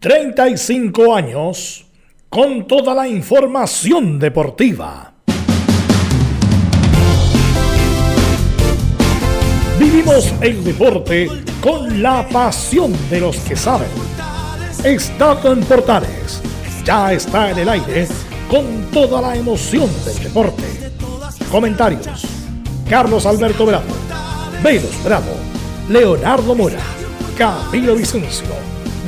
35 años con toda la información deportiva. Vivimos el deporte con la pasión de los que saben. Estado en Portales ya está en el aire con toda la emoción del deporte. Comentarios: Carlos Alberto Bravo, Beiros Bravo, Leonardo Mora, Camilo Vicencio,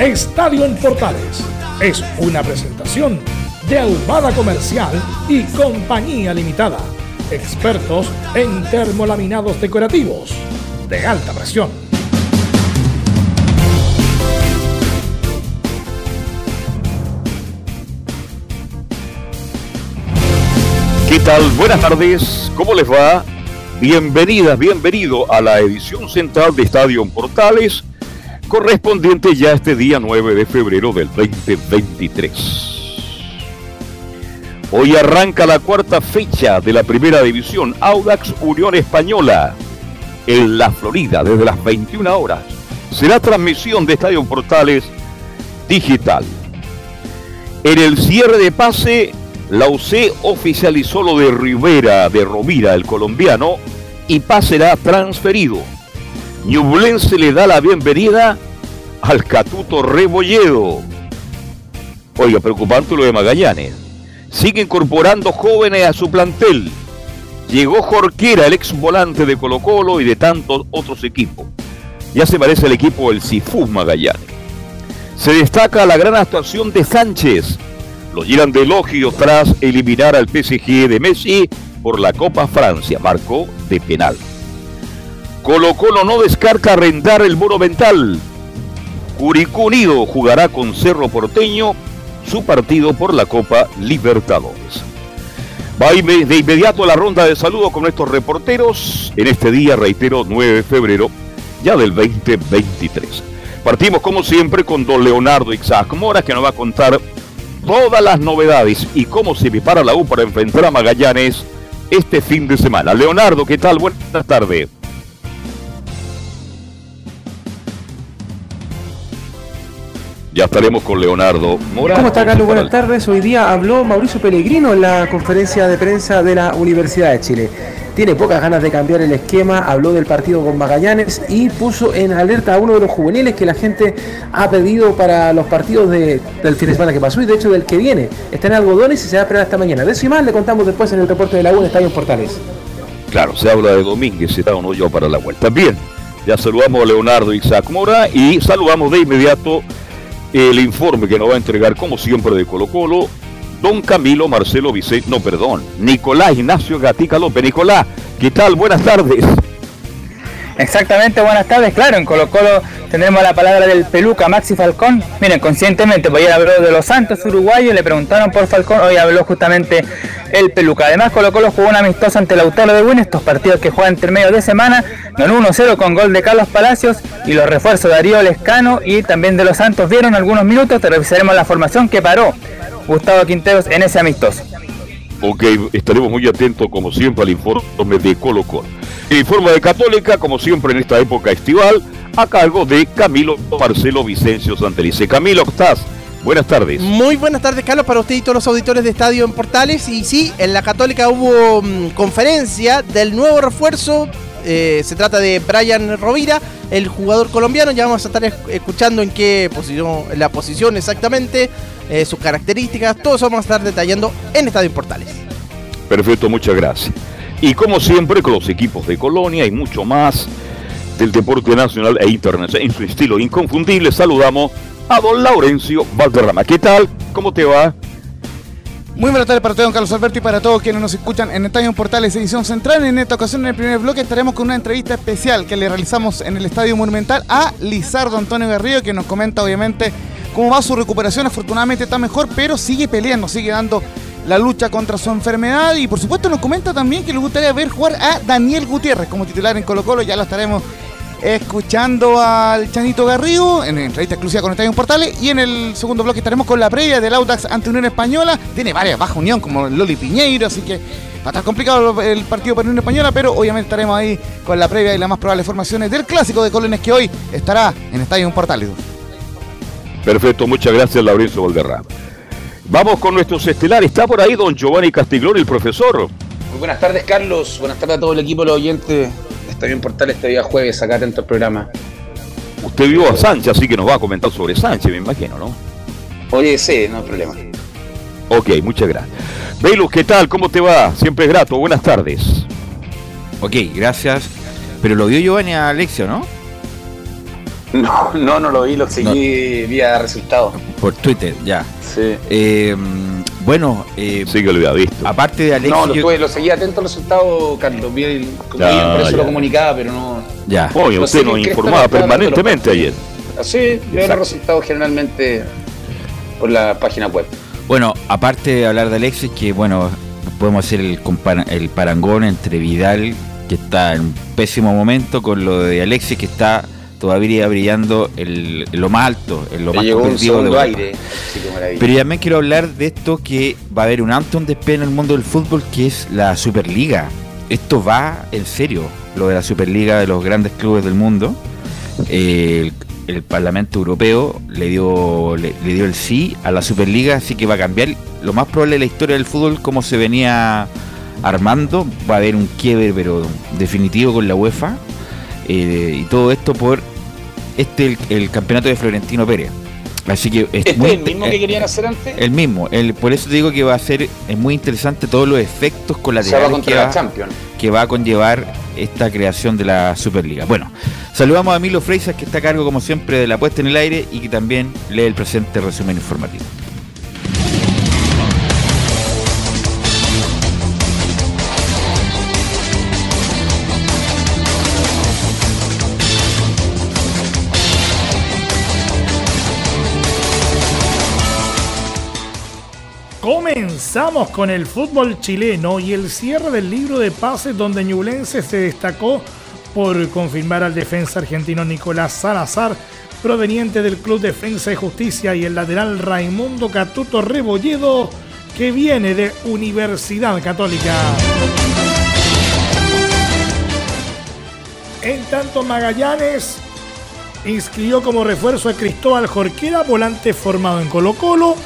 Estadio en Portales es una presentación de Ahumada Comercial y Compañía Limitada. Expertos en termolaminados decorativos de alta presión. ¿Qué tal? Buenas tardes, ¿cómo les va? Bienvenidas, bienvenido a la edición central de Estadio Portales, correspondiente ya este día 9 de febrero del 2023. Hoy arranca la cuarta fecha de la primera división Audax Unión Española en la Florida desde las 21 horas. Será transmisión de Estadio Portales digital. En el cierre de pase la UC oficializó lo de Rivera, de Rovira, el colombiano, y pasará transferido. Ñublense le da la bienvenida al Catuto Rebolledo. Oiga, preocupante lo de Magallanes. Sigue incorporando jóvenes a su plantel. Llegó Jorquera, el ex volante de Colo Colo y de tantos otros equipos. Ya se parece al equipo del Cifú Magallanes. Se destaca la gran actuación de Sánchez, lo llenan de elogio tras eliminar al PSG de Messi por la Copa Francia, marco de penal. Colo Colo no descarta arrendar el Monumental. Curicó Unido jugará con Cerro Porteño su partido por la Copa Libertadores. Va de inmediato a la ronda de saludos con estos reporteros en este día, reitero, 9 de febrero ya del 2023. Partimos como siempre con don Leonardo Ixac que nos va a contar todas las novedades y cómo se prepara la U para enfrentar a Magallanes este fin de semana. Leonardo, ¿qué tal? Buenas tardes. Ya estaremos con Leonardo Mora. ¿Cómo está Carlos? Buenas tardes. Hoy día habló Mauricio Pellegrino en la conferencia de prensa de la Universidad de Chile tiene pocas ganas de cambiar el esquema, habló del partido con Magallanes y puso en alerta a uno de los juveniles que la gente ha pedido para los partidos del fin de semana que pasó y de hecho del que viene. Está en algodones y se va a esperar esta mañana. De eso y más le contamos después en el reporte de la U en Estadio Portales. Claro, se habla de Domínguez, está o no yo para la vuelta. Bien, ya saludamos a Leonardo Isaac Mora y saludamos de inmediato el informe que nos va a entregar, como siempre, de Colo Colo, don Camilo Marcelo Vicente, no, perdón, Nicolás Ignacio Gatica López. Nicolás, ¿qué tal? Buenas tardes. Exactamente, buenas tardes. Claro, en Colo Colo tendremos la palabra del peluca Maxi Falcón. Miren, conscientemente, pues ayer habló de los Santos uruguayos, le preguntaron por Falcón, hoy habló justamente el peluca. Además, Colo Colo jugó una amistosa ante el Autólogo de Win, estos partidos que juegan entre medio de semana, ganó 1-0 con gol de Carlos Palacios y los refuerzos de Darío Lescano y también de los Santos vieron algunos minutos, te revisaremos la formación que paró Gustavo Quinteros en ese amistoso. Ok, estaremos muy atentos como siempre al informe de Colo Colo. El informe de Católica, como siempre en esta época estival, a cargo de Camilo Marcelo Vicencio Santelice. Camilo, ¿cómo estás? Buenas tardes. Muy buenas tardes, Carlos, para usted y todos los auditores de Estadio en Portales. Y sí, en la Católica hubo mm, conferencia del nuevo refuerzo. Eh, se trata de Brian Rovira, el jugador colombiano. Ya vamos a estar escuchando en qué posición, la posición exactamente eh, sus características, todo eso vamos a estar detallando en Estadio Portales. Perfecto, muchas gracias. Y como siempre, con los equipos de Colonia y mucho más del deporte nacional e internacional en su estilo inconfundible, saludamos a don Laurencio Valderrama. ¿Qué tal? ¿Cómo te va? Muy buenas tardes para todos, don Carlos Alberto, y para todos quienes nos escuchan en Estadio Portales Edición Central. En esta ocasión, en el primer bloque, estaremos con una entrevista especial que le realizamos en el Estadio Monumental a Lizardo Antonio Garrido, que nos comenta, obviamente, cómo va su recuperación. Afortunadamente está mejor, pero sigue peleando, sigue dando la lucha contra su enfermedad. Y por supuesto nos comenta también que le gustaría ver jugar a Daniel Gutiérrez como titular en Colo Colo. Ya lo estaremos escuchando al Chanito Garrido en entrevista exclusiva con Estadio Portales y en el segundo bloque estaremos con la previa del Audax ante Unión Española. Tiene varias bajas unión como Loli Piñeiro, así que va a estar complicado el partido para Unión Española, pero obviamente estaremos ahí con la previa y las más probables formaciones del clásico de Colones que hoy estará en Estadio Portales. Perfecto, muchas gracias Laurencio Valderrama. Vamos con nuestros estelares. Está por ahí don Giovanni Castiglón, el profesor. Muy buenas tardes, Carlos. Buenas tardes a todo el equipo, los oyentes Estadio en Portal este día jueves, acá atento al programa. Usted vio a Sánchez, así que nos va a comentar sobre Sánchez, me imagino, ¿no? Oye, sí, no hay problema. Ok, muchas gracias. Velus, ¿qué tal? ¿Cómo te va? Siempre es grato. Buenas tardes. Ok, gracias. Pero lo vio Giovanni a Alexio, ¿no? No, no, no lo vi, lo seguí vía resultados. Por Twitter, ya. Sí. Eh, bueno, eh, sí que lo había visto. Aparte de Alexis. No, lo, tuve, lo seguí atento al resultado, Carlos. Vi el, ya, por eso lo comunicaba, pero no. Ya. Oye, no usted nos informaba permanentemente ayer. Sí, yo los resultados generalmente por la página web. Bueno, aparte de hablar de Alexis, que bueno, podemos hacer el, el parangón entre Vidal, que está en un pésimo momento, con lo de Alexis, que está todavía brillando en lo más alto, en lo más competitivo de aire. Pero también quiero hablar de esto que va a haber un antes de en el mundo del fútbol que es la Superliga. Esto va en serio, lo de la Superliga de los grandes clubes del mundo. el, Parlamento Europeo le dio, le, dio el sí a la Superliga, así que va a cambiar lo más probable de la historia del fútbol como se venía armando. Va a haber un quiebre, pero definitivo con la UEFA. Eh, y todo esto por este el, campeonato de Florentino Pérez. Así que es ¿Este el mismo que querían hacer antes? El mismo, el, por eso digo que va a ser es muy interesante todos los efectos colaterales que, va, que va a conllevar esta creación de la Superliga. Bueno, saludamos a Milo Freisas que está a cargo como siempre de la puesta en el aire y que también lee el presente resumen informativo. Comenzamos con el fútbol chileno y el cierre del libro de pases donde Ñublense se destacó por confirmar al defensa argentino Nicolás Salazar, proveniente del Club Defensa y Justicia, y el lateral Raimundo Catuto Rebolledo, que viene de Universidad Católica. En tanto, Magallanes inscribió como refuerzo a Cristóbal Jorquera, volante formado en Colo Colo,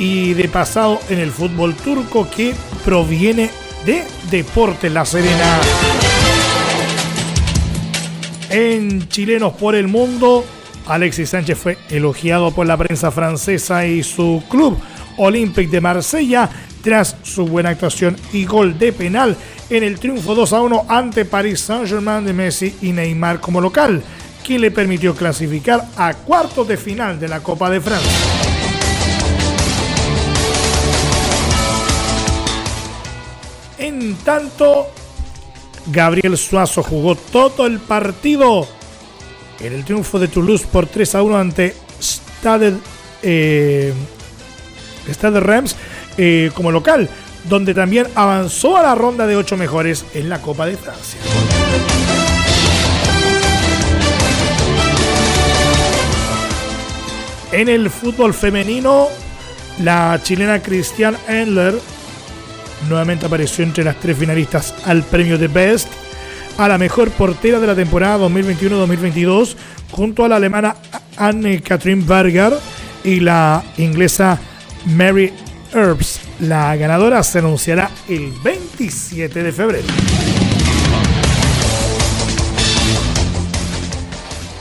y de pasado en el fútbol turco que proviene de Deportes La Serena. En Chilenos por el Mundo, Alexis Sánchez fue elogiado por la prensa francesa y su club Olympique de Marsella tras su buena actuación y gol de penal en el triunfo 2 a 1 ante Paris Saint-Germain de Messi y Neymar como local, que le permitió clasificar a cuartos de final de la Copa de Francia. Tanto, Gabriel Suazo jugó todo el partido en el triunfo de Toulouse por 3 a 1 ante Stade, eh, eh, como local, donde también avanzó a la ronda de 8 mejores en la Copa de Francia. En el fútbol femenino, la chilena Christian Endler nuevamente apareció entre las tres finalistas al premio de Best a la mejor portera de la temporada 2021-2022 junto a la alemana Anne-Katrin Berger y la inglesa Mary Earps. La ganadora se anunciará el 27 de febrero.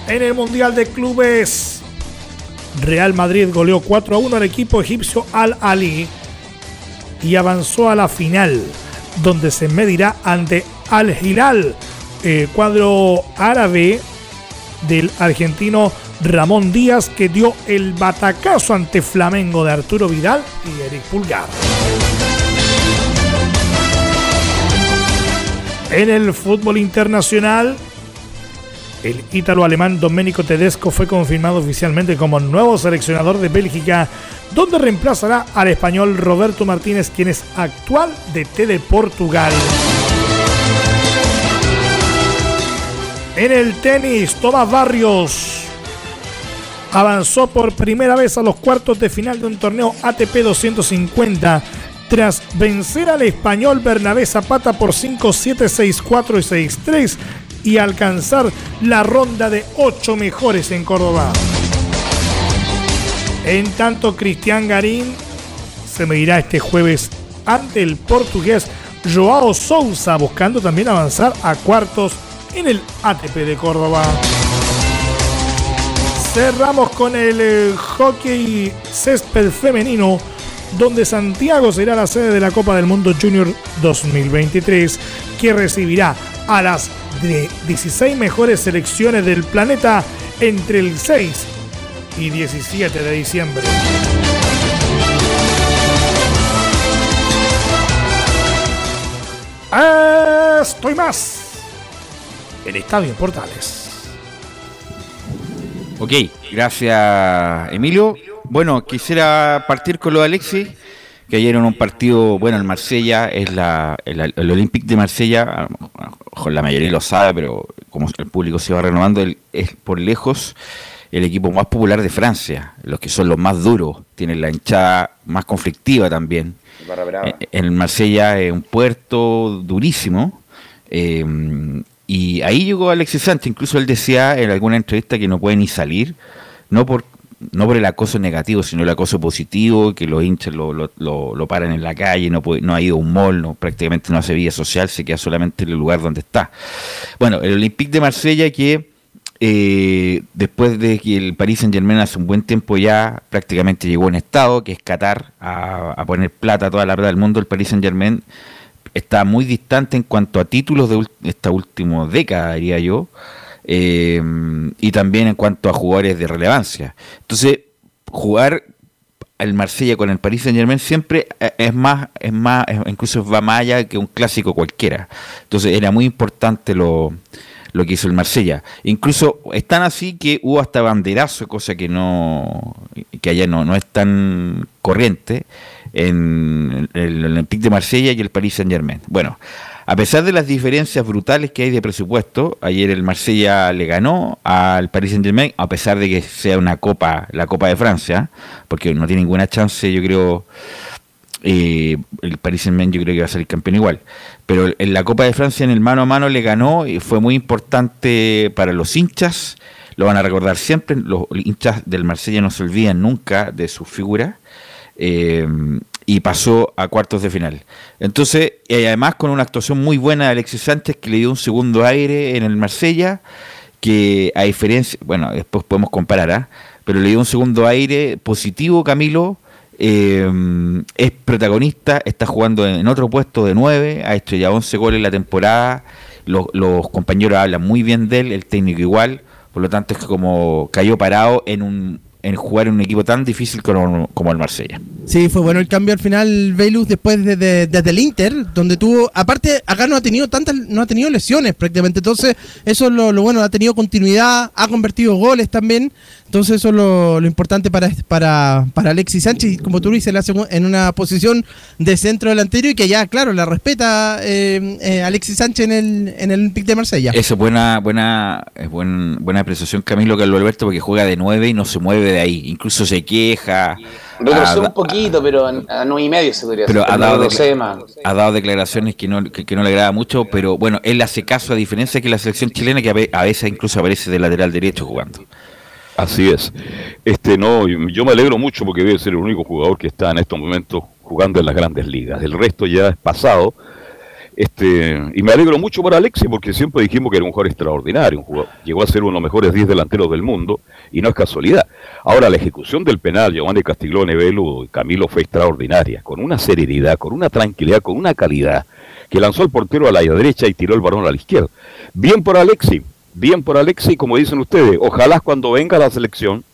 En el Mundial de Clubes, Real Madrid goleó 4 a 1 al equipo egipcio Al Ali y avanzó a la final, donde se medirá ante Al Hilal, eh, cuadro árabe del argentino Ramón Díaz, que dio el batacazo ante Flamengo de Arturo Vidal y Eric Pulgar. En el fútbol internacional, El ítalo-alemán Domenico Tedesco fue confirmado oficialmente como nuevo seleccionador de Bélgica, donde reemplazará al español Roberto Martínez, quien es actual DT de Portugal. En el tenis, Tomás Barrios avanzó por primera vez a los cuartos de final de un torneo ATP 250 tras vencer al español Bernabé Zapata por 5-7, 6-4 y 6-3 y alcanzar la ronda de 8 mejores en Córdoba. En tanto, Cristian Garín se medirá este jueves ante el portugués Joao Sousa, buscando también avanzar a cuartos en el ATP de Córdoba. Cerramos con el eh, hockey césped femenino, donde Santiago será la sede de la Copa del Mundo Junior 2023, que recibirá a las 16 mejores selecciones del planeta entre el 6 y 17 de diciembre. Estoy más el Estadio Portales. Ok, gracias Emilio. Bueno, quisiera partir con lo de Alexis, que ayer en un partido, bueno, el Marsella, es la, el, el Olympique de Marsella, la mayoría lo sabe, pero como el público se va renovando, es por lejos el equipo más popular de Francia, los que son los más duros, tienen la hinchada más conflictiva también. Eh, en el Marsella es un puerto durísimo. Eh, y ahí llegó Alexis Sánchez, incluso él decía en alguna entrevista que no puede ni salir, no por, no por el acoso negativo, sino el acoso positivo, que los hinchas lo, lo, lo, paran en la calle, no, puede, no ha ido a un mall, no, prácticamente no hace vida social, se queda solamente en el lugar donde está. Bueno, el Olympique de Marsella que eh, después de que el Paris Saint Germain hace un buen tiempo ya prácticamente llegó en estado, que es Qatar, a, a poner plata a toda la verdad del mundo, el Paris Saint Germain está muy distante en cuanto a títulos de esta última década, diría yo, eh, y también en cuanto a jugadores de relevancia. Entonces, jugar el Marsella con el Paris Saint Germain siempre eh, es más, es más, incluso va más allá que un clásico cualquiera. Entonces era muy importante lo, lo que hizo el Marsella. Incluso es tan así que hubo hasta banderazo, cosa que no, que allá no, no es tan corriente en el Olympique de Marsella y el Paris Saint Germain. Bueno, a pesar de las diferencias brutales que hay de presupuesto, ayer el Marsella le ganó al Paris Saint Germain, a pesar de que sea una copa, la Copa de Francia, porque no tiene ninguna chance, yo creo, eh, el Paris Saint Germain yo creo que va a salir campeón igual. Pero en la Copa de Francia en el mano a mano le ganó y fue muy importante para los hinchas, lo van a recordar siempre, los hinchas del Marsella no se olvidan nunca de su figura eh, y pasó a cuartos de final. Entonces, y además con una actuación muy buena de Alexis Sánchez que le dio un segundo aire en el Marsella, que a diferencia, bueno, después podemos comparar, ¿ah? pero le dio un segundo aire positivo Camilo. Eh, es protagonista, está jugando en, otro puesto de 9, ha hecho ya 11 goles la temporada, los, los compañeros hablan muy bien de él, el técnico igual, por lo tanto es que como cayó parado en un en jugar en un equipo tan difícil como, el Marsella. Sí, fue bueno el cambio al final, Velus, después de, desde el Inter, donde tuvo, aparte, acá no ha tenido tantas, no ha tenido lesiones prácticamente, entonces eso es lo, bueno, ha tenido continuidad, ha convertido goles también, entonces eso es lo, importante para, para, para Alexis Sánchez, y como tú dices, en una posición de centro delantero y que ya, claro, la respeta eh, eh, Alexis Sánchez en el, en el Olympique de Marsella. Eso es buena, buena, es buen, buena apreciación Camilo Carlos Alberto, porque juega de nueve y no se mueve de ahí. Incluso se queja. Retrocedió un poquito, pero a, nueve y medio se podría pero Ha dado, ha dado declaraciones que no, que, no le agrada mucho, pero bueno, él hace caso a diferencia que la selección chilena que a veces incluso aparece de lateral derecho jugando. Así es. Este no, yo me alegro mucho porque debe ser el único jugador que está en estos momentos jugando en las grandes ligas. El resto ya es pasado este, y me alegro mucho por Alexi porque siempre dijimos que era un jugador extraordinario, llegó a ser uno de los mejores 10 delanteros del mundo y no es casualidad. Ahora la ejecución del penal, Giovanni Castiglione, Velo y Camilo fue extraordinaria, con una serenidad, con una tranquilidad, con una calidad, que lanzó el portero a la derecha y tiró el balón a la izquierda. Bien por Alexi, bien por Alexi, como dicen ustedes, ojalá cuando venga la selección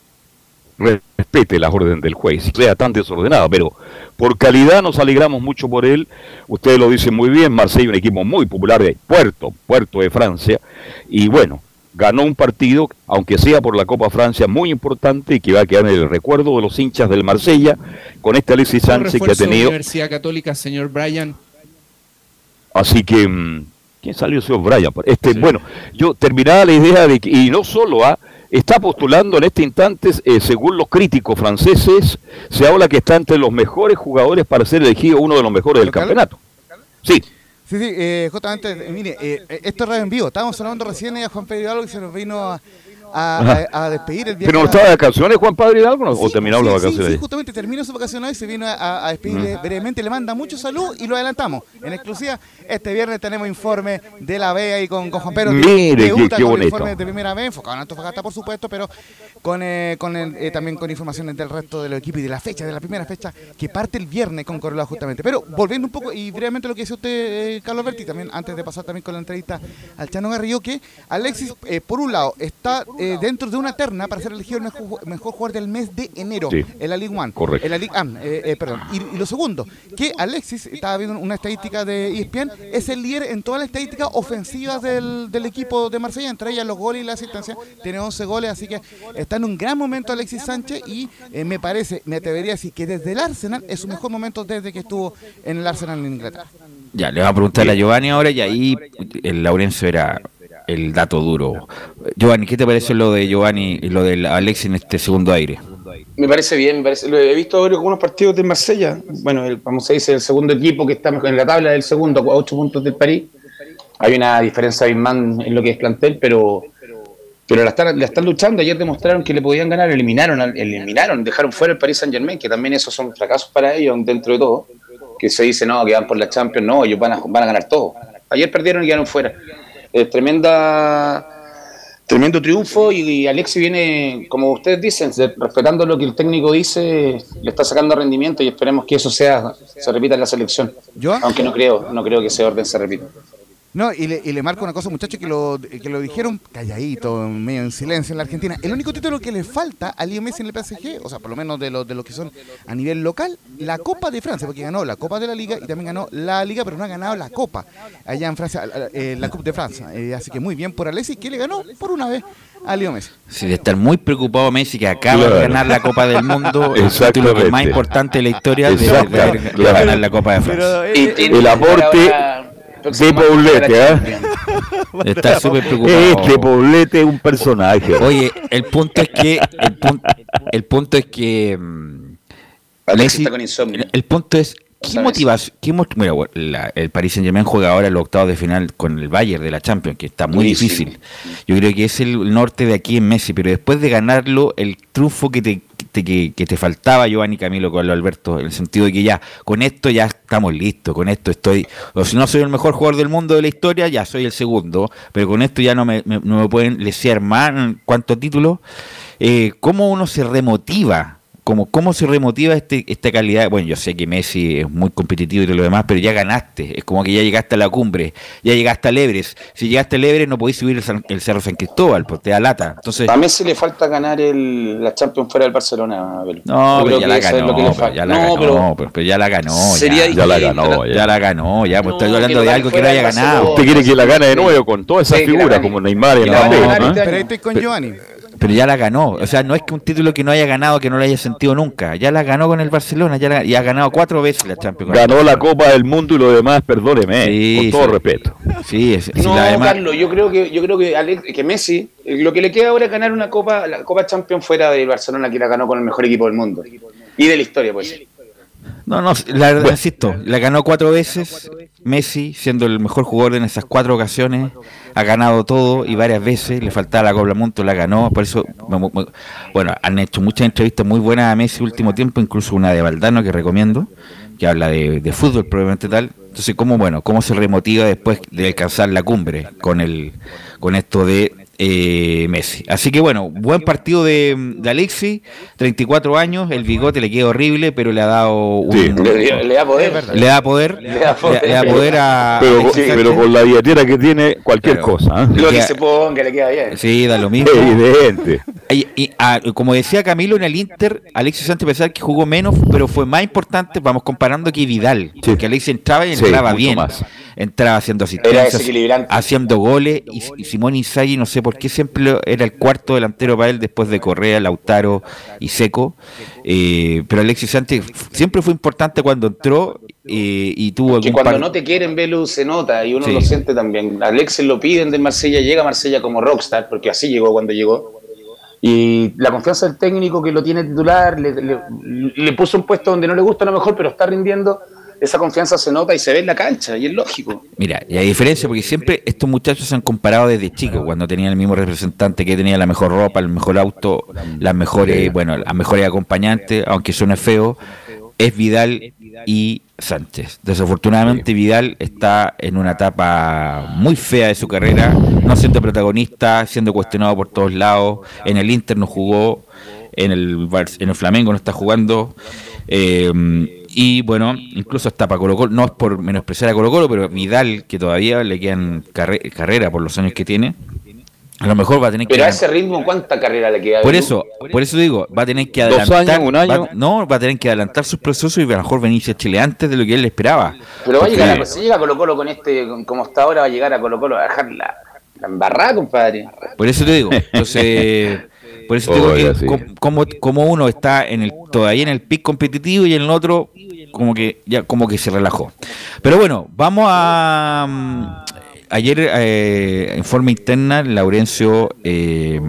respete las órdenes del juez, sea tan desordenado, pero por calidad nos alegramos mucho por él. Ustedes lo dicen muy bien, Marsella un equipo muy popular de Puerto, Puerto de Francia, y bueno, ganó un partido, aunque sea por la Copa Francia, muy importante y que va a quedar en el recuerdo de los hinchas del Marsella, con este Alexis Sánchez que ha tenido. Universidad Católica, señor Brian. Así que, mm, ¿quién salió, señor Brian? Este, Bueno, yo terminaba la idea de que, y no solo, ¿ah? Está postulando en este instante, eh, según los críticos franceses, se habla que está entre los mejores jugadores para ser elegido uno de los mejores del campeonato. Sí. Sí, sí, eh, justamente, mire, eh, esto es radio en vivo. Estábamos hablando recién a Juan Pedro Hidalgo y se nos vino a, a, a, a despedir el ¿Pero no estaba de vacaciones Juan Padre Hidalgo o terminó las vacaciones? Sí, sí, justamente terminó su vacaciones y se vino a, a despedir brevemente. Le manda mucho salud y lo adelantamos. En exclusiva, este viernes tenemos informe de la B ahí con, con Juan Pedro. Mire, qué, qué con bonito. informe de primera vez, enfocado en Antofagasta, por supuesto, pero con, eh, con el, eh, también con informaciones del resto del equipo y de la fecha, de la primera fecha que parte el viernes con Correla justamente. Pero volviendo un poco y brevemente lo que decía usted, eh, Carlos Berti, también antes de pasar también con la entrevista al Chano Garrido, que Alexis, eh, por un lado, está eh, dentro de una terna para ser elegido el mejor, mejor jugador del mes de enero Sí. en la League One. Correcto. En la League One, eh, eh, perdón. Y, y lo segundo, que Alexis, estaba viendo una estadística de ESPN, es el líder en todas las estadísticas ofensivas del, del equipo de Marsella, entre ellas los goles y la asistencia. Tiene 11 goles, así que está en un gran momento Alexis Sánchez y eh, me parece, me atrevería a decir que desde el Arsenal es su mejor momento desde que estuvo en el Arsenal en Inglaterra. Ya, le va a preguntar a Giovanni ahora y ahí el Laurencio era el dato duro. Giovanni, ¿qué te parece lo de Giovanni y lo del Alex en este segundo aire? Me parece bien, me parece, lo he visto ahora algunos partidos de Marsella. Bueno, el, vamos a decir, el segundo equipo que está en la tabla del segundo, a ocho puntos del París. Hay una diferencia abismal en lo que es plantel, pero pero la están, la están luchando. Ayer demostraron que le podían ganar, eliminaron, eliminaron, dejaron fuera el Paris Saint Germain, que también esos son fracasos para ellos dentro de todo. Que se dice, no, que van por la Champions, no, ellos van a, van a ganar todo. Ayer perdieron y quedaron fuera. Eh, tremenda Tremendo triunfo y, y Alexi viene, como ustedes dicen, respetando lo que el técnico dice, le está sacando rendimiento y esperemos que eso sea se repita en la selección. ¿Yo? Aunque no creo, no creo que ese orden se repita. No, y le, y le marco una cosa, muchachos, que lo, que lo dijeron calladito, medio en silencio en la Argentina. El único título que le falta a Leo Messi en el PSG, o sea, por lo menos de los de los que son a nivel local, la Copa de Francia, porque ganó la Copa de la Liga y también ganó la Liga, pero no ha ganado la Copa allá en Francia, la, eh, la Coupe de Francia. Eh, así que muy bien por Alessi, que le ganó por una vez a Leo Messi. Sí, de estar muy preocupado Messi que acaba Claro. de ganar la Copa del Mundo, el Exactamente. título que más importante de la historia de, de- de- Exactamente. de ganar la Copa de Francia. Pero, eh, el aporte de Poblete, ¿ah? Está súper preocupado. Este Poblete es un personaje. Oye, el punto es que el punto, el punto es que mm, Messi- está con insomnio. el punto es ¿qué motivación? Qué mo- mira, bueno, la- el Paris Saint Germain juega ahora los octavos de final con el Bayern de la Champions, que está muy difícil. Yo creo que es el norte de aquí en Messi, pero después de ganarlo, el triunfo que te, que te- que, te faltaba, Giovanni Camilo, con Alberto, en el sentido de que ya, con esto ya estamos listos, con esto estoy, o si no soy el mejor jugador del mundo de la historia, ya soy el segundo, pero con esto ya no me, no me pueden lesear más a títulos. Eh, ¿Cómo uno se remotiva? Como, ¿Cómo se remotiva este, esta calidad? Bueno, yo sé que Messi es muy competitivo y todo lo demás, pero ya ganaste. Es como que ya llegaste a la cumbre, ya llegaste al Everest. Si llegaste al Everest no podéis subir el, San- el Cerro San Cristóbal, pues te da lata. Entonces, A Messi le falta ganar el, la Champions fuera del Barcelona. Abel. no, pero ya la ganó, pero ya la No, ganó, pero pero, pero ya la ganó. sería ya, Ya la ganó, ya la ganó, ya, pues No, estoy hablando de algo que no haya ganado. Usted quiere que la gane de nuevo con todas esas Sí, la gane. como Neymar y la ¿no? este pero ahí estoy con Giovanni. Pero ya la ganó. O sea, no es que un título que no haya ganado, que no lo haya sentido nunca. Ya la ganó con el Barcelona, ya la- y ha ganado cuatro veces la Champions. Ganó la. Copa del Mundo y lo demás, perdóneme, Sí, con todo sí. respeto. Sí, es, No, la demás- Carlos, yo creo que yo creo que, Alex- que Messi lo que le queda ahora es ganar una copa, la Copa Champions fuera del Barcelona que la ganó con el mejor equipo del mundo y de la historia, pues. No, no, la verdad, insisto, la ganó cuatro veces. Messi, siendo el mejor jugador en esas cuatro ocasiones, ha ganado todo y varias veces. Le faltaba la Copa Mundo, la ganó. Por eso, me- me- bueno, han hecho muchas entrevistas muy buenas a Messi último tiempo, incluso una de Valdano que recomiendo, que habla de, de fútbol probablemente tal. Entonces, cómo bueno, cómo se remotiva después de alcanzar la cumbre con el, con esto de eh, Messi. Así que bueno, buen partido de, de Alexi, 34 años, el bigote le queda horrible, pero le ha dado un, Sí. Le, le da poder. le da poder, le da poder. le da poder a Pero, Alexis con la billetera que tiene, cualquier Claro. cosa. ¿eh? Lo que se ponga le queda bien. Sí, da lo mismo. Evidente. Y, y- ah, como decía Camilo en el Inter, Alexis Sánchez pesar que jugó menos, pero fue más importante, vamos comparando que Vidal, porque Alexis entraba y Sí, entraba bien, más. entraba haciendo Era asistencias, desequilibrante. haciendo goles, y, y Simón Inzaghi no sé por qué siempre era el cuarto delantero para él después de Correa, Lautaro y Seco, eh, pero Alexis Sánchez siempre fue importante cuando entró eh, y tuvo Que algún cuando par- no te quieren, Velu, se nota y uno Sí. lo siente también. Alexis lo piden del Marsella, llega a Marsella como rockstar, porque así llegó cuando llegó. Y la confianza del técnico que lo tiene titular, le, puso un puesto donde no le gusta a lo mejor, pero está rindiendo. Esa confianza se nota y se ve en la cancha, y es lógico. Mira, y hay diferencia porque siempre estos muchachos se han comparado desde chicos, cuando tenían el mismo representante que tenía la mejor ropa, el mejor auto, las mejores, bueno, las mejores acompañantes, aunque suene feo, es Vidal y Sánchez. Desafortunadamente Vidal está en una etapa muy fea de su carrera, no siendo protagonista, siendo cuestionado por todos lados, en el Inter no jugó, en el, en el Flamengo no está jugando. eh, y bueno, incluso hasta para Colo Colo, no es por menospreciar a Colo Colo, pero Vidal, que todavía le quedan carre- carrera por los años que tiene, a lo mejor va a tener que... Pero a ese ritmo, ¿cuánta carrera le queda? Por eso, por eso digo, va a tener que Dos adelantar, años, un año. va- no, va a tener que adelantar sus procesos y a lo mejor venirse a Chile antes de lo que él esperaba. Pero va a llegar a, si llega Colo Colo con este, como está ahora, va a llegar a Colo Colo a dejar la, la embarrada, compadre. Por eso te digo, entonces, por eso te digo que sí. como, como uno está en el todavía en el pic competitivo y en el otro como que ya como que se relajó. Pero bueno, vamos a mm, ayer eh, en forma interna Laurencio eh,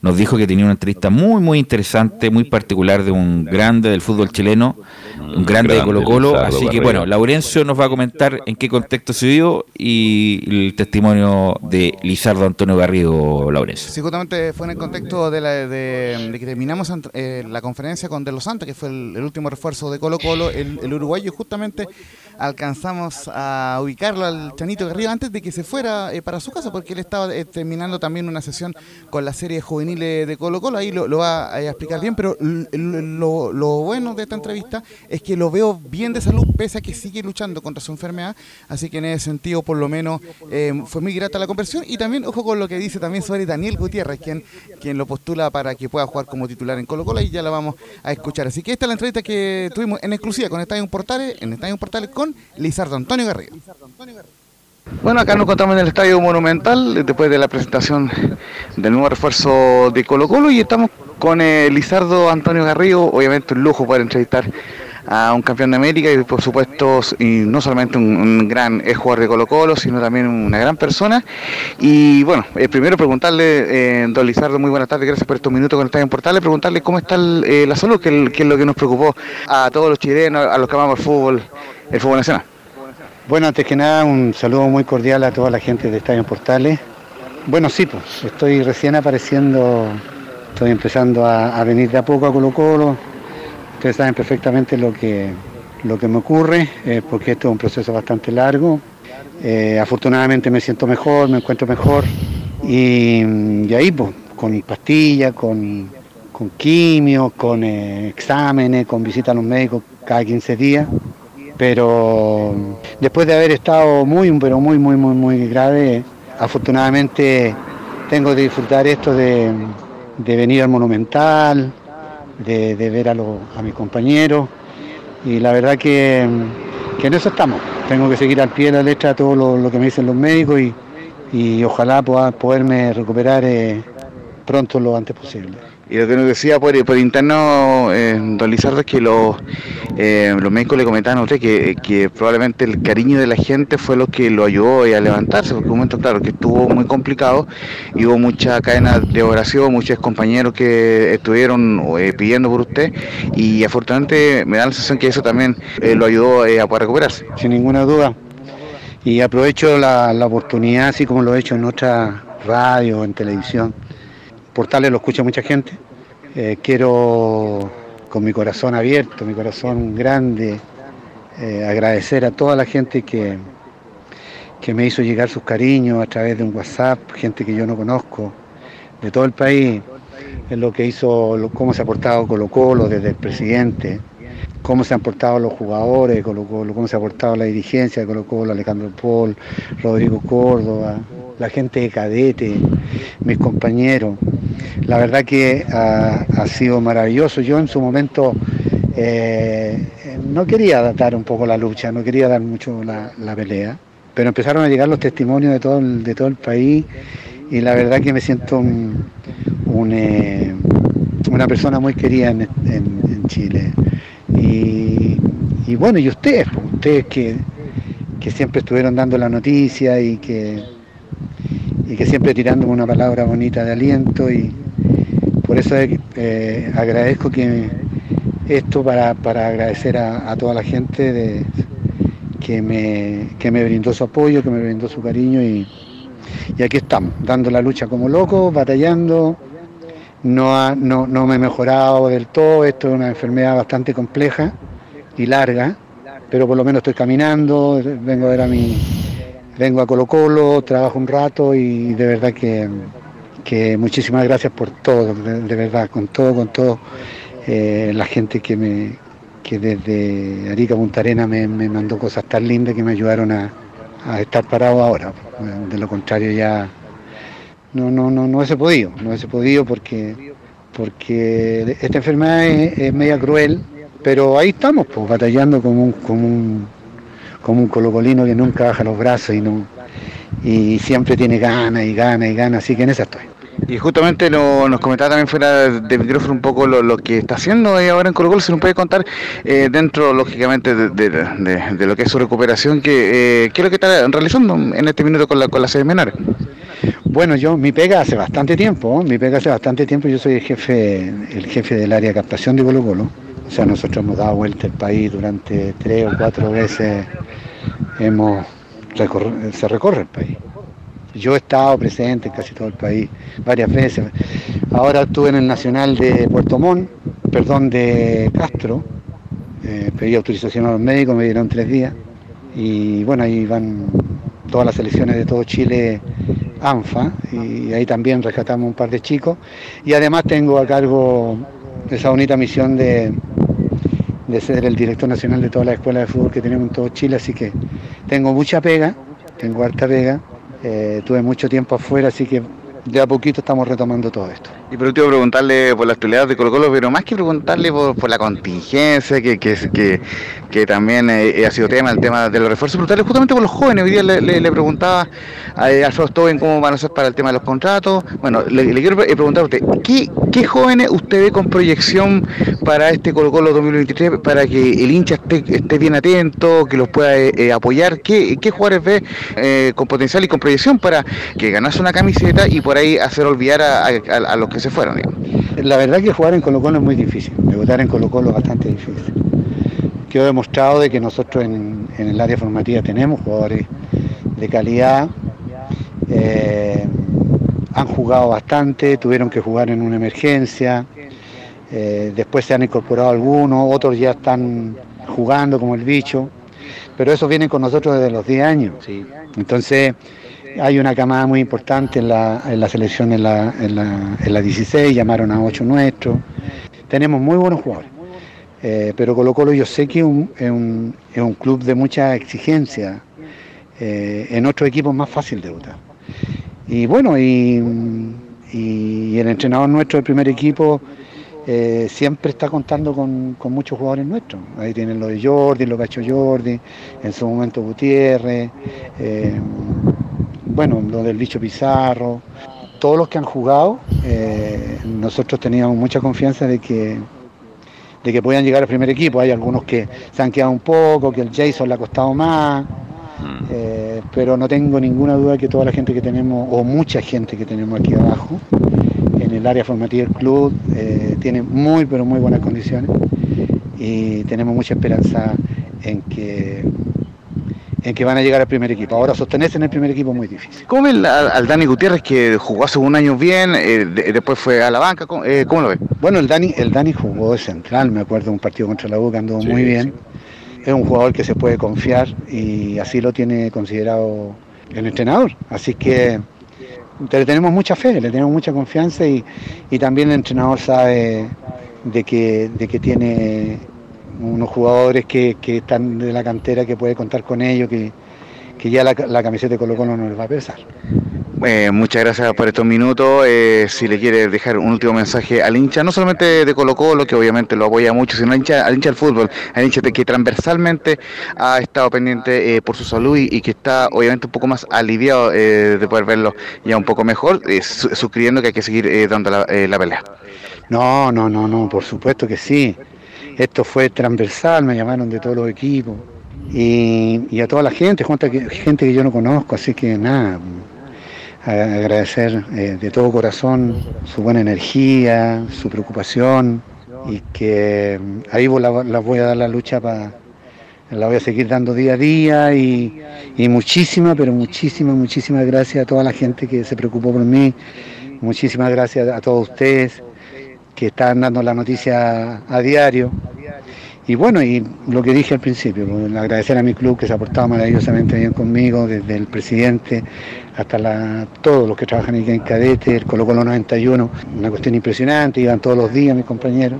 nos dijo que tenía una entrevista muy muy interesante, muy particular de un grande del fútbol chileno, un grande de grande, Colo Colo, así que bueno, Laurencio nos va a comentar en qué contexto se dio y el testimonio de Lizardo Antonio Garrido Laurencio. Sí, justamente fue en el contexto de, la, de, de que terminamos eh, la conferencia con De Los Santos, que fue el, el último refuerzo de Colo Colo, el, el uruguayo, justamente alcanzamos a ubicarlo al Chanito Garrido antes de que se fuera eh, para su casa, porque él estaba eh, terminando también una sesión con la serie juvenil de Colo Colo, ahí lo, va a explicar bien, pero lo, bueno de esta entrevista es que lo veo bien de salud, pese a que sigue luchando contra su enfermedad, así que en ese sentido por lo menos eh, fue muy grata la conversión y también ojo con lo que dice también sobre Daniel Gutiérrez, quien, quien lo postula para que pueda jugar como titular en Colo Colo y ya la vamos a escuchar. Así que esta es la entrevista que tuvimos en exclusiva con Estadio Portales, en Estadio Portales con Lizardo Antonio Garrido. Bueno, acá nos encontramos en el Estadio Monumental después de la presentación del nuevo refuerzo de Colo Colo y estamos con eh, Lizardo Antonio Garrido, obviamente un lujo poder entrevistar a un campeón de América y por supuesto y no solamente un, gran ex jugador de Colo Colo, sino también una gran persona. Y bueno, eh, primero preguntarle, eh, don Lizardo, muy buenas tardes, gracias por estos minutos con Estadio en Portales, preguntarle cómo está el, eh, la salud, que es lo que nos preocupó a todos los chilenos, a los que amamos el fútbol, el fútbol nacional. Bueno, antes que nada, un saludo muy cordial a toda la gente de Estadio Portales. Bueno, sí, pues estoy recién apareciendo, estoy empezando a, venir de a poco a Colo Colo. Ustedes saben perfectamente lo que, lo que me ocurre, eh, porque esto es un proceso bastante largo. Eh, afortunadamente me siento mejor, me encuentro mejor. Y, y ahí, pues, con pastillas, con, con quimio, con eh, exámenes, con visitas a los médicos cada 15 días pero después de haber estado muy, pero muy, muy, muy, muy grave, afortunadamente tengo que disfrutar esto de, de venir al Monumental, de, de ver a, los- a mis compañeros y la verdad que, que en eso estamos. Tengo que seguir al pie de la letra todo lo, lo que me dicen los médicos y, y ojalá pueda poderme recuperar eh, pronto lo antes posible. Y lo que nos decía por, por interno eh, don Lizardo es que los, eh, los médicos le comentaban a usted que, que probablemente el cariño de la gente fue lo que lo ayudó a levantarse, porque un momento, claro, que estuvo muy complicado hubo mucha cadena de oración, muchos compañeros que estuvieron eh, pidiendo por usted y afortunadamente me da la sensación que eso también eh, lo ayudó a poder recuperarse. sin ninguna duda. Y aprovecho la, la oportunidad, así como lo he hecho en otra radio, en televisión. Portales lo escucha mucha gente. Eh, quiero, con mi corazón abierto, mi corazón grande, eh, agradecer a toda la gente que, que me hizo llegar sus cariños a través de un WhatsApp, gente que yo no conozco, de todo el país, en lo que hizo, cómo se ha portado Colo Colo desde el presidente, cómo se han portado los jugadores cómo se ha portado la dirigencia de Colo Colo, Alejandro Paul, Rodrigo Córdoba, la gente de cadete, mis compañeros. La verdad que ha, sido maravilloso. Yo en su momento eh, no quería dar un poco la lucha, no quería dar mucho la, pelea, pero empezaron a llegar los testimonios de todo el, país y la verdad que me siento eh, una persona muy querida en Chile. Y, bueno, y ustedes, pues, ustedes que, que siempre estuvieron dando la noticia y que, y que siempre tirándome una palabra bonita de aliento y por eso eh, agradezco que esto para, para agradecer a, a toda la gente de, que, me, que me brindó su apoyo, que me brindó su cariño y, y aquí estamos, dando la lucha como locos, batallando. No, ha- no, no me he mejorado del todo, esto es una enfermedad bastante compleja y larga, pero por lo menos estoy caminando, vengo a ver a mi, vengo a Colo Colo, trabajo un rato y de verdad que, que muchísimas gracias por todo, de, verdad, con todo, con todo, eh, la gente que me que desde Arica Punta Arena me, me mandó cosas tan lindas que me ayudaron a, a estar parado ahora. De lo contrario ya no, no, no, no hubiese podido, no hubiese podido porque, porque esta enfermedad es, media cruel, pero ahí estamos, pues, batallando como un, como un, como un colocolino que nunca baja los brazos y no y siempre tiene ganas y ganas y ganas, así que en esa estoy. Y justamente lo- nos comentaba también fuera de micrófono un poco lo, lo que está haciendo ahora en Colo Colo, se nos puede contar eh, dentro, lógicamente, de, de- lo que es su recuperación, que, eh, ¿qué es lo que está realizando en este minuto con la, con la sede menor? Bueno, yo mi pega hace bastante tiempo, mi pega hace bastante tiempo, yo soy el jefe, el jefe del área de captación de Colo Colo. O sea, nosotros hemos dado vuelta el país durante tres o cuatro veces, hemos se recorre el país. Yo he estado presente en casi todo el país varias veces. Ahora estuve en el Nacional de Puerto Montt, perdón, de Castro. Eh, pedí autorización a los médicos, me dieron tres días. Y bueno, ahí van todas las selecciones de todo Chile ANFA y ahí también rescatamos un par de chicos. Y además tengo a cargo esa bonita misión de, de ser el director nacional de todas las escuelas de fútbol que tenemos en todo Chile, así que tengo mucha pega, tengo harta pega, eh, tuve mucho tiempo afuera, así que de a poquito estamos retomando todo esto. Y por último preguntarle por la actualidad de Colo Colo, pero más que preguntarle por, por la contingencia, que, que, que, que también eh, ha sido tema, el tema de los refuerzos, preguntarle justamente por los jóvenes. Hoy día le, le- preguntaba a eh, Alfredo Stoven cómo van a ser para el tema de los contratos. Bueno, le, quiero pre- preguntar a usted, ¿qué, ¿qué jóvenes usted ve con proyección para este Colo Colo 2023, para que el hincha esté, esté bien atento, que los pueda eh, apoyar? ¿Qué, ¿Qué jugadores ve eh, con potencial y con proyección para que ganase una camiseta y por ahí hacer olvidar a, a- a- a los que se fueron? digamos? La verdad que jugar en Colo Colo es muy difícil, debutar en Colo Colo es bastante difícil. Quedó demostrado de que nosotros en, en el área formativa tenemos jugadores de calidad, eh, han jugado bastante, tuvieron que jugar en una emergencia, eh, después se han incorporado algunos, otros ya están jugando como el bicho, pero esos vienen con nosotros desde los 10 años. Entonces hay una camada muy importante en la, selección en la, en, la, en la 16, llamaron a 8 nuestros. Tenemos muy buenos jugadores. Eh, pero Colo Colo yo sé que es un, club de mucha exigencia. Eh, en otros equipos más fácil debutar. Y bueno, y, y el entrenador nuestro del primer equipo eh, siempre está contando con, con muchos jugadores nuestros. Ahí tienen lo de Jordi, lo que ha hecho Jordi, en su momento Gutiérrez, eh, bueno, lo del bicho Pizarro. Todos los que han jugado, eh, nosotros teníamos mucha confianza de que, de que podían llegar al primer equipo. Hay algunos que se han quedado un poco, que el Jason le ha costado más, eh, pero no tengo ninguna duda que toda la gente que tenemos, o mucha gente que tenemos aquí abajo, en el área formativa del club, eh, tiene muy, pero muy buenas condiciones y tenemos mucha esperanza en que, en que van a llegar al primer equipo. Ahora sostenerse en el primer equipo es muy difícil. ¿Cómo ve al, al Dani Gutiérrez que jugó hace un año bien, eh, de- después fue a la banca? ¿Cómo, eh, cómo lo ve? Bueno, el Dani, el Dani jugó de central, me acuerdo, un partido contra la Boca, anduvo muy bien. Es un jugador que se puede confiar y así lo tiene considerado el entrenador. Así que le tenemos mucha fe, le tenemos mucha confianza y, y también el entrenador sabe de que, de que tiene unos jugadores que, que están de la cantera, que puede contar con ellos, que, que ya la, la camiseta de Colo Colo no les va a pesar. Eh, muchas gracias por estos minutos. Eh, si le quiere dejar un último mensaje al hincha, no solamente de Colo Colo, que obviamente lo apoya mucho, sino al hincha, al hincha del fútbol, al hincha de que transversalmente ha estado pendiente eh, por su salud y, y que está obviamente un poco más aliviado eh, de poder verlo ya un poco mejor, su- suscribiendo que hay que seguir dando la, la pelea. No, no, no, no, por supuesto que sí. Esto fue transversal, me llamaron de todos los equipos. Y, a toda la gente, gente que, yo no conozco, así que nada, agradecer eh, de todo corazón su buena energía, su preocupación y que mm, ahí vos la, la voy a dar la lucha para... La voy a seguir dando día a día y, y muchísimas, pero muchísimas, muchísimas gracias a toda la gente que se preocupó por mí. Muchísimas gracias a todos ustedes que están dando la noticia a diario. Y bueno, y lo que dije al principio, pues, agradecer a mi club que se ha portado maravillosamente bien conmigo, desde el presidente hasta todos los que trabajan aquí en Cadete, el Colo Colo 91, una cuestión impresionante, iban todos los días mis compañeros.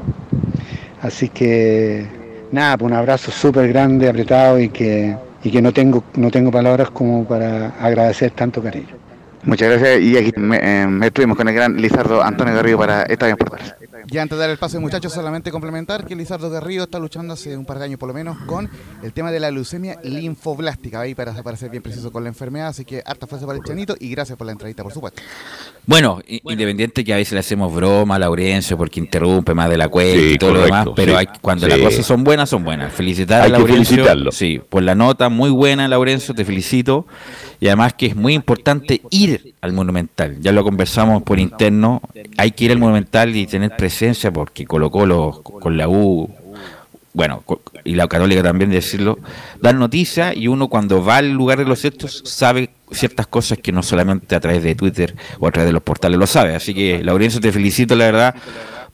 Así que nada, pues un abrazo súper grande, apretado y que, y que no, tengo, no tengo palabras como para agradecer tanto cariño. Muchas gracias y aquí me, eh, estuvimos con el gran Lizardo Antonio Garrido para Estadio en Portales. Ya antes de dar el pase, muchachos, solamente complementar que Lizardo Garrido está luchando hace un par de años por lo menos con el tema de la leucemia linfoblástica, ahí para, para ser bien preciso con la enfermedad, así que harta fuerza para el chanito y gracias por la entrevista, por supuesto. Bueno, independiente que a veces le hacemos broma a Laurencio porque interrumpe más de la cuenta Sí, y todo lo demás, pero sí. hay, cuando Sí. las cosas son buenas, son buenas. Felicitar Hay a Laurencio. felicitarlo. Sí, por la nota muy buena, Laurencio, te felicito. Y además que es muy importante ir al Monumental. Ya lo conversamos por interno. Hay que ir al Monumental y tener porque Colo Colo con la U, bueno, y la Católica también decirlo, dan noticia y uno cuando va al lugar de los hechos sabe ciertas cosas que no solamente a través de Twitter o a través de los portales lo sabe. Así que, Laurencio, te felicito, la verdad.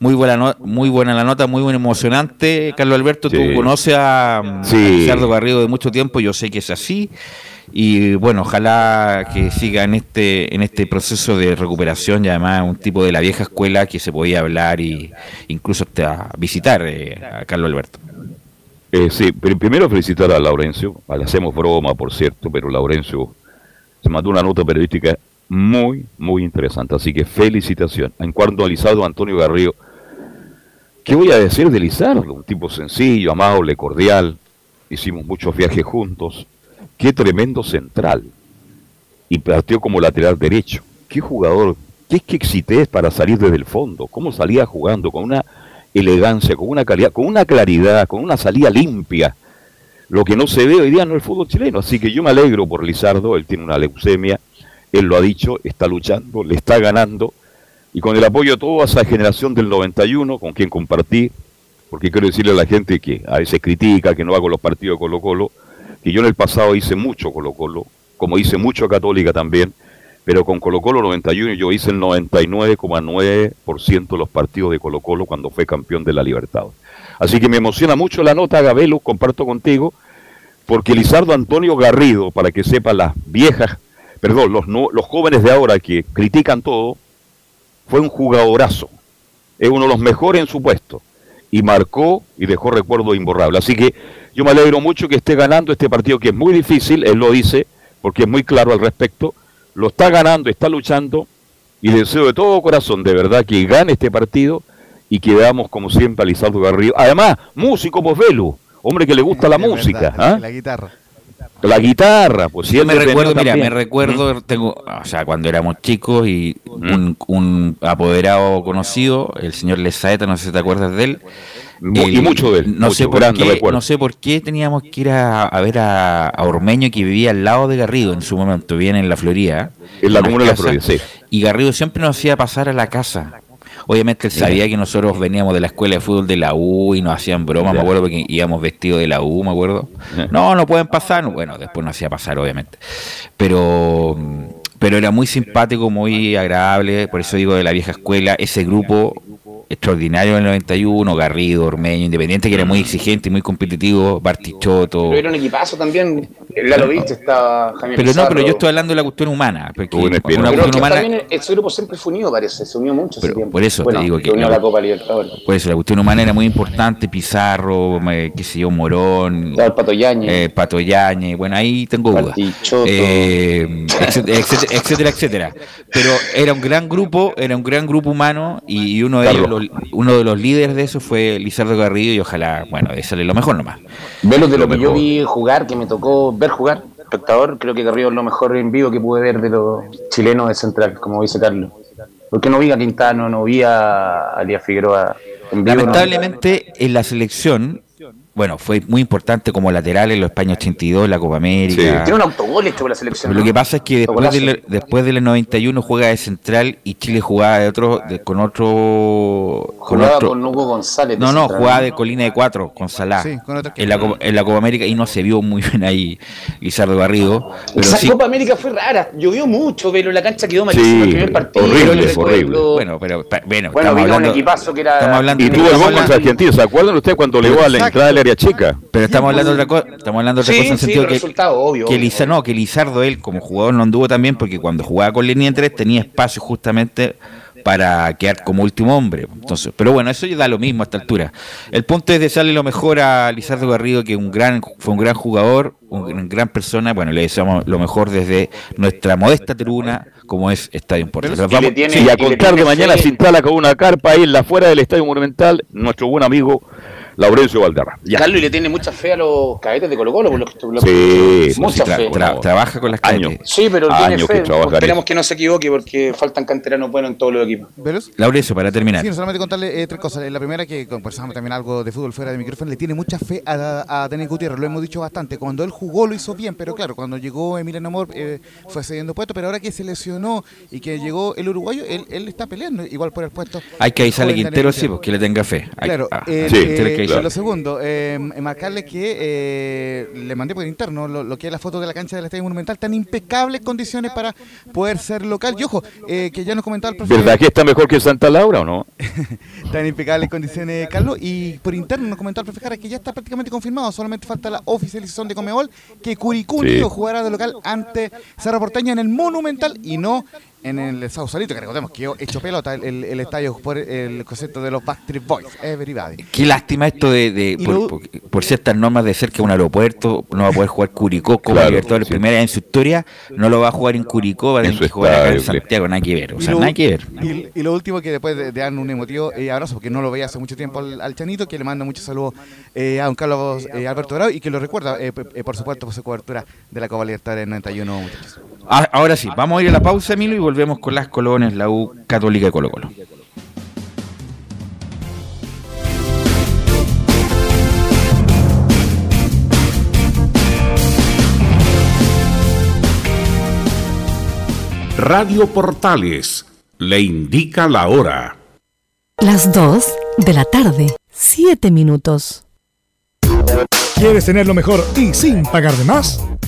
Muy buena, no- muy buena la nota, muy buena, emocionante. Carlos Alberto, tú Sí. conoces a, a Sí. Lizardo Garrido de mucho tiempo, yo sé que es así. Y bueno, ojalá que siga en este en este proceso de recuperación y además un tipo de la vieja escuela que se podía hablar y incluso hasta visitar eh, a Carlos Alberto. Eh, sí, primero felicitar a Laurencio. Le hacemos broma, por cierto, pero Laurencio se mandó una nota periodística muy, muy interesante. Así que felicitación. En cuanto a Lizardo Antonio Garrido, ¿qué voy a decir de Lizardo? Un tipo sencillo, amable, cordial. Hicimos muchos viajes juntos. Qué tremendo central. Y partió como lateral derecho. Qué jugador, qué exquisitez para salir desde el fondo. Cómo salía jugando con una elegancia, con una calidad, con una claridad, con una salida limpia. Lo que no se ve hoy día en el fútbol chileno. Así que yo me alegro por Lizardo, él tiene una leucemia, él lo ha dicho, está luchando, le está ganando. Y con el apoyo de toda esa generación del 91, con quien compartí, porque quiero decirle a la gente que a veces critica que no hago los partidos de Colo Colo, que yo en el pasado hice mucho Colo Colo, como hice mucho Católica también, pero con Colo Colo 91 yo hice el 99,9% de los partidos de Colo Colo cuando fue campeón de la Libertad. Así que me emociona mucho la nota, Gabelo, comparto contigo, porque Lizardo Antonio Garrido, para que sepan las viejas, perdón, los, no- los jóvenes de ahora que critican todo, fue un jugadorazo, es uno de los mejores en su puesto, y marcó y dejó recuerdo imborrable. Así que yo me alegro mucho que esté ganando este partido que es muy difícil, él lo dice, porque es muy claro al respecto, lo está ganando, está luchando, y deseo de todo corazón, de verdad, que gane este partido y que veamos como siempre a Lizardo Garrido. Además, músico Posvelo, hombre que le gusta la Es música, verdad, ¿ah? La guitarra. La guitarra, pues si Yo me recuerdo, mira, me recuerdo, tengo, o sea, cuando éramos chicos y un, un apoderado conocido, el señor Lesaeta, no sé si te acuerdas de él. Y mucho de él, No mucho, sé por grande qué, no sé por qué teníamos que ir a, a ver a, a Ormeño que vivía al lado de Garrido en su momento, bien en la Florida. En la comuna de la Florida, sí. Y Garrido siempre nos hacía pasar a la casa. Obviamente él sabía que nosotros veníamos de la escuela de fútbol de la U y nos hacían bromas, me acuerdo, porque íbamos vestidos de la U, me acuerdo. No, no pueden pasar. Bueno, después nos hacía pasar, obviamente. Pero, pero era muy simpático, muy agradable, por eso digo de la vieja escuela, ese grupo extraordinario en el 91, Garrido, Ormeño, Independiente, que era muy exigente y muy competitivo, Bartichotto. Pero era un equipazo también. Ya lo viste, estaba Jaime Pero no, Pizarro. pero yo estoy hablando de la cuestión humana. Porque una cuestión humana, también ese grupo siempre fue unido, parece. Se unió mucho ese Pero tiempo. por eso te Bueno, digo que unió la- la Copa Libertadores. por eso la cuestión humana era muy importante. Pizarro, me- qué sé yo, Morón, Estaba el Pato Yañez. eh, Pato Yañez, bueno, ahí tengo dudas. Eh, etcétera, etcétera, etcétera, etcétera. Pero era un gran grupo, era un gran grupo humano y uno de ellos, Carlos. Los- uno de los líderes de eso fue Lizardo Garrido y ojalá, bueno, de sale lo mejor nomás. Velos de lo, Lo que yo vi jugar, que me tocó ver jugar, espectador, creo que Garrido es lo mejor en vivo que pude ver de los chilenos de Central, como dice Carlos. Porque no vi a Quintano, no vi a Alía Figueroa en vivo. no. Lamentablemente en la selección, bueno, fue muy importante como lateral en los España 82, la Copa América. Tiene un autogol hecho por la selección. Pero lo que pasa es que después del, después del 91 juega de central y Chile jugaba de otro, de- con otro. Con Jugaba otro con Hugo González. no, no, central. jugaba de Colina de Cuatro con Salah. Sí, con otro en, la, Copa- en la Copa América y no se vio muy bien ahí Lizardo Garrido. Pero Esa sí, Copa América fue rara, llovió mucho, pero la cancha quedó malísima Sí, el primer partido. horrible, horrible. bueno, pero pa- bueno, Bueno, vino un hablando, equipazo que era. estamos hablando Y tuvo el gol contra Argentina. ¿Se acuerdan ustedes cuando le a la entrada del área chica? Pero estamos hablando de otra cosa, estamos hablando de otra Sí, cosa en el sí, sentido el que, obvio, que obvio, Liza- no, que Lizardo él como jugador no anduvo también porque cuando jugaba con línea de tres tenía espacio justamente para quedar como último hombre. Entonces, pero bueno, eso ya da lo mismo a esta altura. El punto es desearle lo mejor a Lizardo Garrido, que un gran, fue un gran jugador, un, una gran persona. Bueno, le deseamos lo mejor desde nuestra modesta tribuna, como es Estadio Portal. Tiene- Y a contar de mañana fe. se instala con una carpa ahí en la fuera del Estadio Monumental nuestro buen amigo Laurencio Valderra. Ya. Carlos y le tiene mucha fe a los cadetes de Colo Colo, por lo que lo Sí, que- sí, mucha tra- fe. tra- trabaja con las Años. cadetes. Sí, pero tiene Años que fe. en Esperemos que no se equivoque porque faltan canteranos buenos en todos los equipos. Laurencio, para terminar. Sí, solamente contarle eh, tres cosas. La primera, que conversamos también algo de fútbol fuera de micrófono, le tiene mucha fe a, a Daniel Gutiérrez, lo hemos dicho bastante. Cuando él jugó lo hizo bien, pero claro, cuando llegó Emiliano Amor eh, fue cediendo puesto, pero ahora que se lesionó y que llegó el uruguayo, él, él está peleando igual por el puesto. Hay que avisarle Quintero, sí, porque le tenga fe. Hay- Claro, ah, eh, sí, eh, lo segundo, eh, marcarle que eh, le mandé por interno lo, lo que es la foto de la cancha del Estadio Monumental, tan impecables condiciones para poder ser local. Y ojo, eh, que ya nos comentaba el profesor. ¿Verdad que está mejor que Santa Laura o no? Tan impecables condiciones, Carlos. Y por interno nos comentó el profe Jara que ya está prácticamente confirmado. Solamente falta la oficialización de Comebol. Que Curicú Sí. Jugará de local ante Cerro Porteño en el Monumental y no en el Sausalito, que recordemos que quedó hecho pelota el, el- el estadio por el concepto de los Backstreet Boys. Everybody. Qué lástima esto de, por, lo- por- por ciertas normas de cerca de un aeropuerto, no va a poder jugar Curicó como Claro, Libertadores sí. primera vez en su historia, no lo va a jugar en Curicó, va a En tener que jugar acá en. Santiago, nada que ver, o Y sea, lo- nada que ver. Y, y lo último que después de, de dar un emotivo eh, abrazo, porque no lo veía hace mucho tiempo al, al Chanito, que le manda muchos saludos eh, a don Carlos eh, Alberto Bravo y que lo recuerda, eh, eh, por supuesto, por su cobertura de la Copa Libertadores 91, muchachos. Ah, ahora sí, vamos a ir a la pausa, Emilio, y volvemos con las colones, la U Católica de Colo Colo. Radio Portales le indica la hora. Las 2 de la tarde, 7 minutos. ¿Quieres tener lo mejor y sin pagar de más?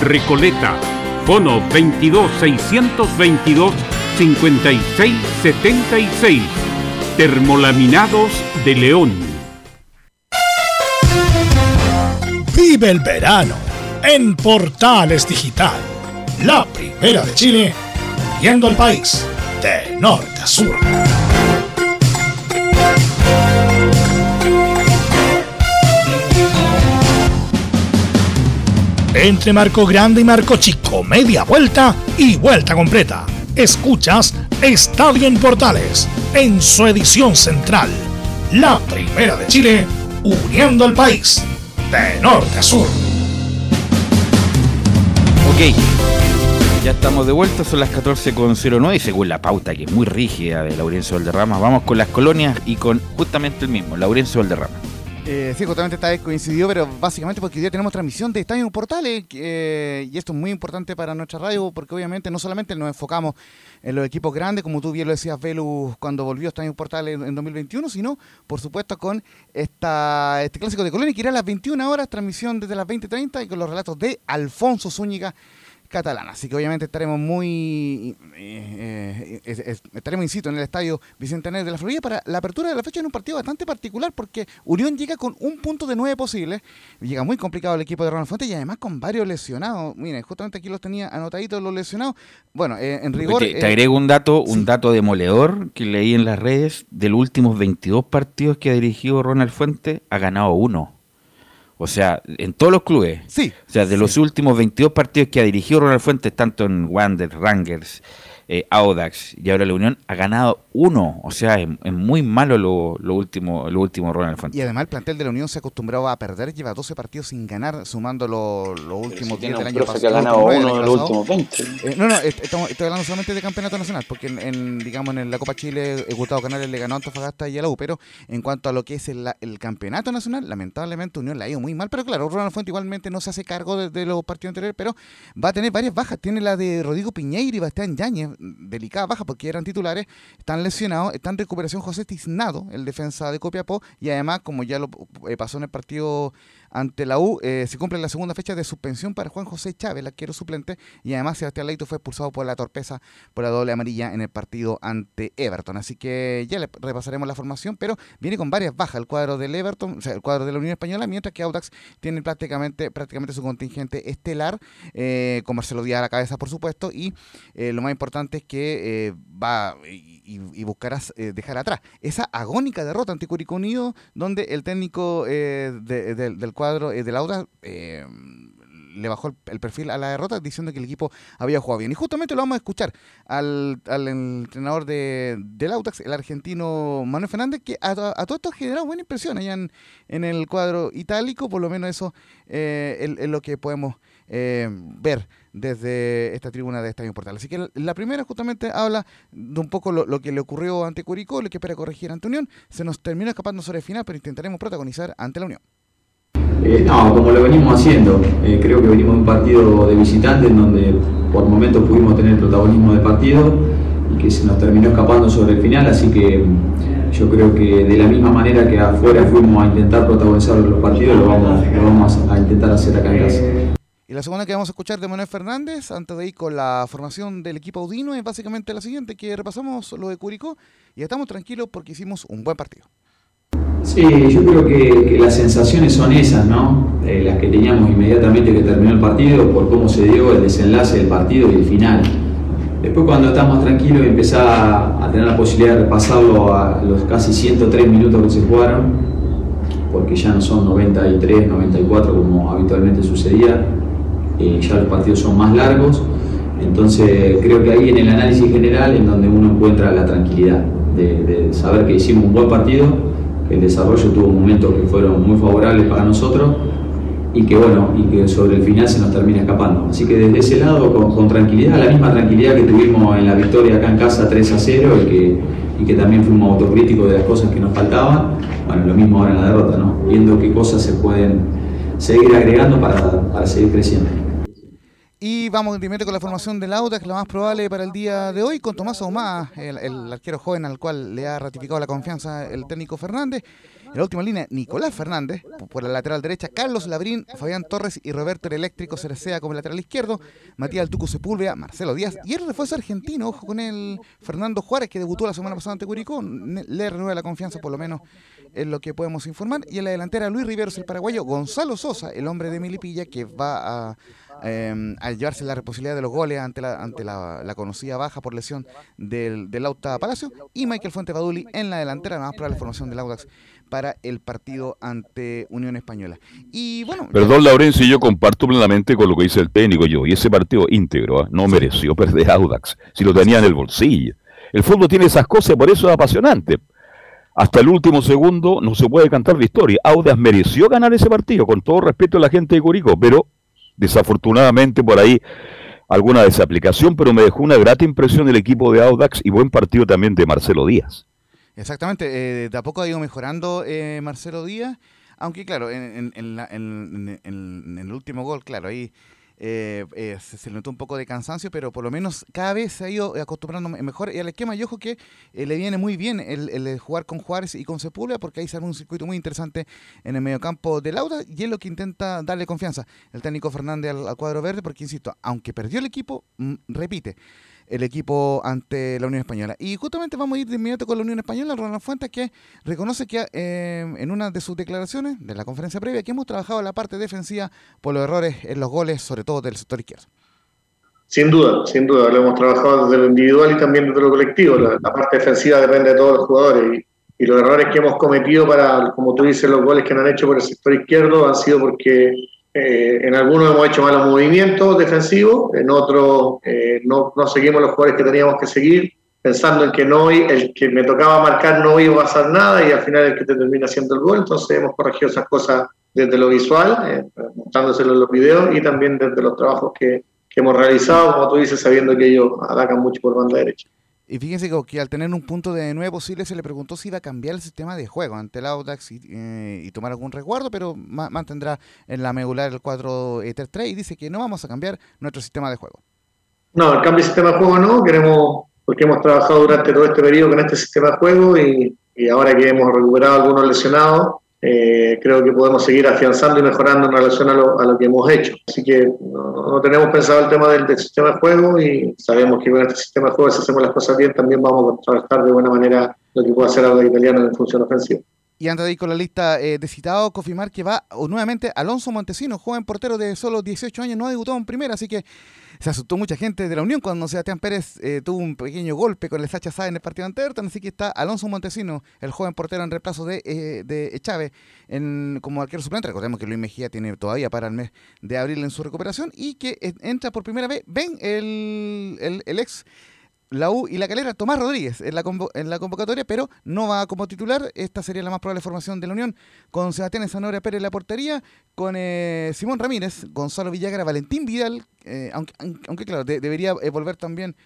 Recoleta. Fono 22 622 56 76. Termolaminados de León. Vive el verano en Portales Digital, la primera de Chile, viendo el país de norte a sur. Entre Marco Grande y Marco Chico, media vuelta y vuelta completa. Escuchas Estadio en Portales en su edición central. La primera de Chile, uniendo al país de norte a sur. Ok, ya estamos de vuelta, son las 14.09 y según la pauta que es muy rígida de Laurencio Valderrama, vamos con las colonias y con justamente el mismo, Laurencio Valderrama. Eh, sí, justamente esta vez coincidió, pero básicamente porque hoy día tenemos transmisión de Estadio Portales eh, y esto es muy importante para nuestra radio porque obviamente no solamente nos enfocamos en los equipos grandes, como tú bien lo decías, Velus, cuando volvió a Estadio Portales en, 2021, sino por supuesto con esta, este clásico de Colonia que irá a las 21 horas, transmisión desde las 20.30 y con los relatos de Alfonso Zúñiga catalana. Así que obviamente estaremos muy. Eh, eh, estaremos, insisto, en el estadio Bicentenario de la Florida para la apertura de la fecha en un partido bastante particular porque Unión llega con un punto de nueve posibles. Llega muy complicado el equipo de Ronald Fuentes y además con varios lesionados. Miren, justamente aquí los tenía anotaditos los lesionados. Bueno, eh, en rigor. te, agrego un dato, un dato demoledor que leí en las redes. De los últimos 22 partidos que ha dirigido Ronald Fuentes, ha ganado uno. O sea, en todos los clubes. Sí. O sea, de los últimos 22 partidos que ha dirigido Ronald Fuentes, tanto en Wander, Rangers, eh, Audax y ahora la Unión, ha ganado uno. O sea, es, muy malo lo, lo, último lo último Ronald Fuentes. Y además el plantel de la Unión se acostumbraba a perder, lleva 12 partidos sin ganar, sumando los últimos 10 del año pasado. que ha ganado uno de los últimos 20. Eh, no, no, estamos, estoy hablando solamente de campeonato nacional, porque en, digamos en la Copa Chile, Gustavo Canales le ganó a Antofagasta y a la U, pero en cuanto a lo que es el, campeonato nacional, lamentablemente Unión le ha ido muy mal, pero claro, Ronald Fuentes igualmente no se hace cargo de, los partidos anteriores, pero va a tener varias bajas. Tiene la de Rodrigo Piñeira y Bastián Yáñez, delicada baja porque eran titulares, están lesionados, está en recuperación José Tiznado, el defensa de Copiapó, y además, como ya lo eh, pasó en el partido ante la U, eh, se cumple la segunda fecha de suspensión para Juan José Chávez, el arquero suplente, y además Sebastián Leito fue expulsado por la torpeza por la doble amarilla en el partido ante Everton. Así que ya le repasaremos la formación, pero viene con varias bajas el cuadro del Everton, o sea, el cuadro de la Unión Española, mientras que Audax tiene prácticamente, prácticamente su contingente estelar, eh, con Marcelo Díaz a la cabeza, por supuesto, y eh, lo más importante es que va y, buscarás dejar atrás esa agónica derrota ante Curicó Unido, donde el técnico del cuadro eh, de Lauda eh, le bajó el, perfil a la derrota diciendo que el equipo había jugado bien. Y justamente lo vamos a escuchar al, entrenador de, del Autax, el argentino Manuel Fernández, que a, todo esto ha generado buena impresión allá en, el cuadro itálico, por lo menos eso eh, es, lo que podemos ver desde esta tribuna de Estadio Portal. Así que la primera justamente habla de un poco lo, que le ocurrió ante Curicó, lo que espera corregir ante Unión. Se nos terminó escapando sobre el final, pero intentaremos protagonizar ante la Unión. Eh, no, como lo venimos haciendo. Eh, creo que venimos de un partido de visitante en donde por momentos pudimos tener protagonismo de partido y que se nos terminó escapando sobre el final, así que mm, yo creo que de la misma manera que afuera fuimos a intentar protagonizar los partidos, lo vamos, lo vamos a intentar hacer acá en casa. Y la segunda que vamos a escuchar de Manuel Fernández, antes de ir con la formación del equipo Audino, es básicamente la siguiente, que repasamos lo de Curicó y estamos tranquilos porque hicimos un buen partido. Sí, yo creo que, las sensaciones son esas, ¿no? Eh, las que teníamos inmediatamente que terminó el partido, por cómo se dio el desenlace del partido y el final. Después cuando estamos tranquilos y empezás a, tener la posibilidad de repasarlo a los casi 103 minutos que se jugaron, porque ya no son 93, 94 como habitualmente sucedía, eh, ya los partidos son más largos, entonces creo que ahí en el análisis general en donde uno encuentra la tranquilidad de saber que hicimos un buen partido el desarrollo tuvo momentos que fueron muy favorables para nosotros y que bueno, y que sobre el final se nos termina escapando. Así que desde ese lado, con, tranquilidad, la misma tranquilidad que tuvimos en la victoria acá en casa 3 a 0 y que, y que también fuimos autocríticos de las cosas que nos faltaban, bueno, lo mismo ahora en la derrota, ¿no? Viendo qué cosas se pueden seguir agregando para, para seguir creciendo. Y vamos primero con la formación del Audax, la más probable para el día de hoy, con Tomás Ahumada, el, arquero joven al cual le ha ratificado la confianza el técnico Fernández. En la última línea, Nicolás Fernández, por la lateral derecha, Carlos Labrín, Fabián Torres y Roberto el Eléctrico Cerecea como lateral izquierdo, Matías Altuco Sepúlveda, Marcelo Díaz y el refuerzo argentino, ojo con el Fernando Juárez, que debutó la semana pasada ante Curicó, le renueva la confianza por lo menos en lo que podemos informar. Y en la delantera, Luis Riveros, el paraguayo, Gonzalo Sosa, el hombre de Milipilla, que va a eh, al llevarse la responsabilidad de los goles ante la, ante la, conocida baja por lesión del, del Palacio y Michael Fuente Baduli en la delantera, más para la formación del Audax para el partido ante Unión Española. Y bueno, Perdón, Laurencio, yo comparto plenamente con lo que dice el técnico yo. Y ese partido íntegro ¿ah? no mereció perder Audax si lo tenía en el bolsillo. El fútbol tiene esas cosas, por eso es apasionante. Hasta el último segundo no se puede cantar de historia. Audax mereció ganar ese partido, con todo respeto a la gente de Curico, pero Desafortunadamente por ahí alguna desaplicación, pero me dejó una grata impresión el equipo de Audax y buen partido también de Marcelo Díaz. Exactamente, eh, de a poco ha ido mejorando eh, Marcelo Díaz, aunque claro, en, en, el último gol, claro, ahí eh, eh, se, le notó un poco de cansancio, pero por lo menos cada vez se ha ido acostumbrando mejor y al esquema. Y ojo que eh, le viene muy bien el, jugar con Juárez y con Sepúlveda, porque ahí sale un circuito muy interesante en el mediocampo de Lauda y es lo que intenta darle confianza el técnico Fernández al cuadro verde, porque insisto, aunque perdió el equipo, mm, repite el equipo ante la Unión Española. Y justamente vamos a ir de inmediato con la Unión Española, Ronald Fuentes, que reconoce que eh, en una de sus declaraciones de la conferencia previa que hemos trabajado la parte defensiva por los errores en los goles, sobre todo del sector izquierdo. Sin duda, sin duda, lo hemos trabajado desde lo individual y también desde lo colectivo. La, parte defensiva depende de todos los jugadores y, los errores que hemos cometido para, como tú dices, los goles que han hecho por el sector izquierdo han sido porque eh, en algunos hemos hecho malos movimientos defensivos, en otros eh, no, seguimos los jugadores que teníamos que seguir, pensando en que no el que me tocaba marcar no iba a pasar nada y al final el que te termina haciendo el gol. Entonces hemos corregido esas cosas desde lo visual, eh, en los videos y también desde los trabajos que, que hemos realizado, como tú dices, sabiendo que ellos atacan mucho por banda derecha. Y fíjense que, al tener un punto de nueve posible se le preguntó si iba a cambiar el sistema de juego ante el Audax y, eh, tomar algún resguardo, pero mantendrá en la medular el 4-3-3 y dice que no vamos a cambiar nuestro sistema de juego. No, el cambio de sistema de juego no, queremos, porque hemos trabajado durante todo este periodo con este sistema de juego y, y ahora que hemos recuperado algunos lesionados, eh, creo que podemos seguir afianzando y mejorando en relación a lo, a lo que hemos hecho. Así que no, tenemos pensado el tema del, sistema de juego y sabemos que con este sistema de juego, si hacemos las cosas bien, también vamos a trabajar de buena manera lo que puede hacer ahora italiano en función ofensiva. Y antes de ir con la lista eh, de citados, confirmar que va nuevamente Alonso Montesino, joven portero de solo 18 años, no ha debutado en primera, así que se asustó mucha gente de la Unión cuando Sebastián Pérez eh, tuvo un pequeño golpe con el Sacha Sá en el partido ante así que está Alonso Montesino, el joven portero en reemplazo de, eh, de Chávez en, como arquero suplente. Recordemos que Luis Mejía tiene todavía para el mes de abril en su recuperación y que entra por primera vez, ven el, el ex la U y la Calera, Tomás Rodríguez en la, en la convocatoria, pero no va como titular. Esta sería la más probable formación de la Unión, con Sebastián Zanora Pérez en la portería, con eh, Simón Ramírez, Gonzalo Villagra, Valentín Vidal, eh, aunque, aunque, claro, debería volver también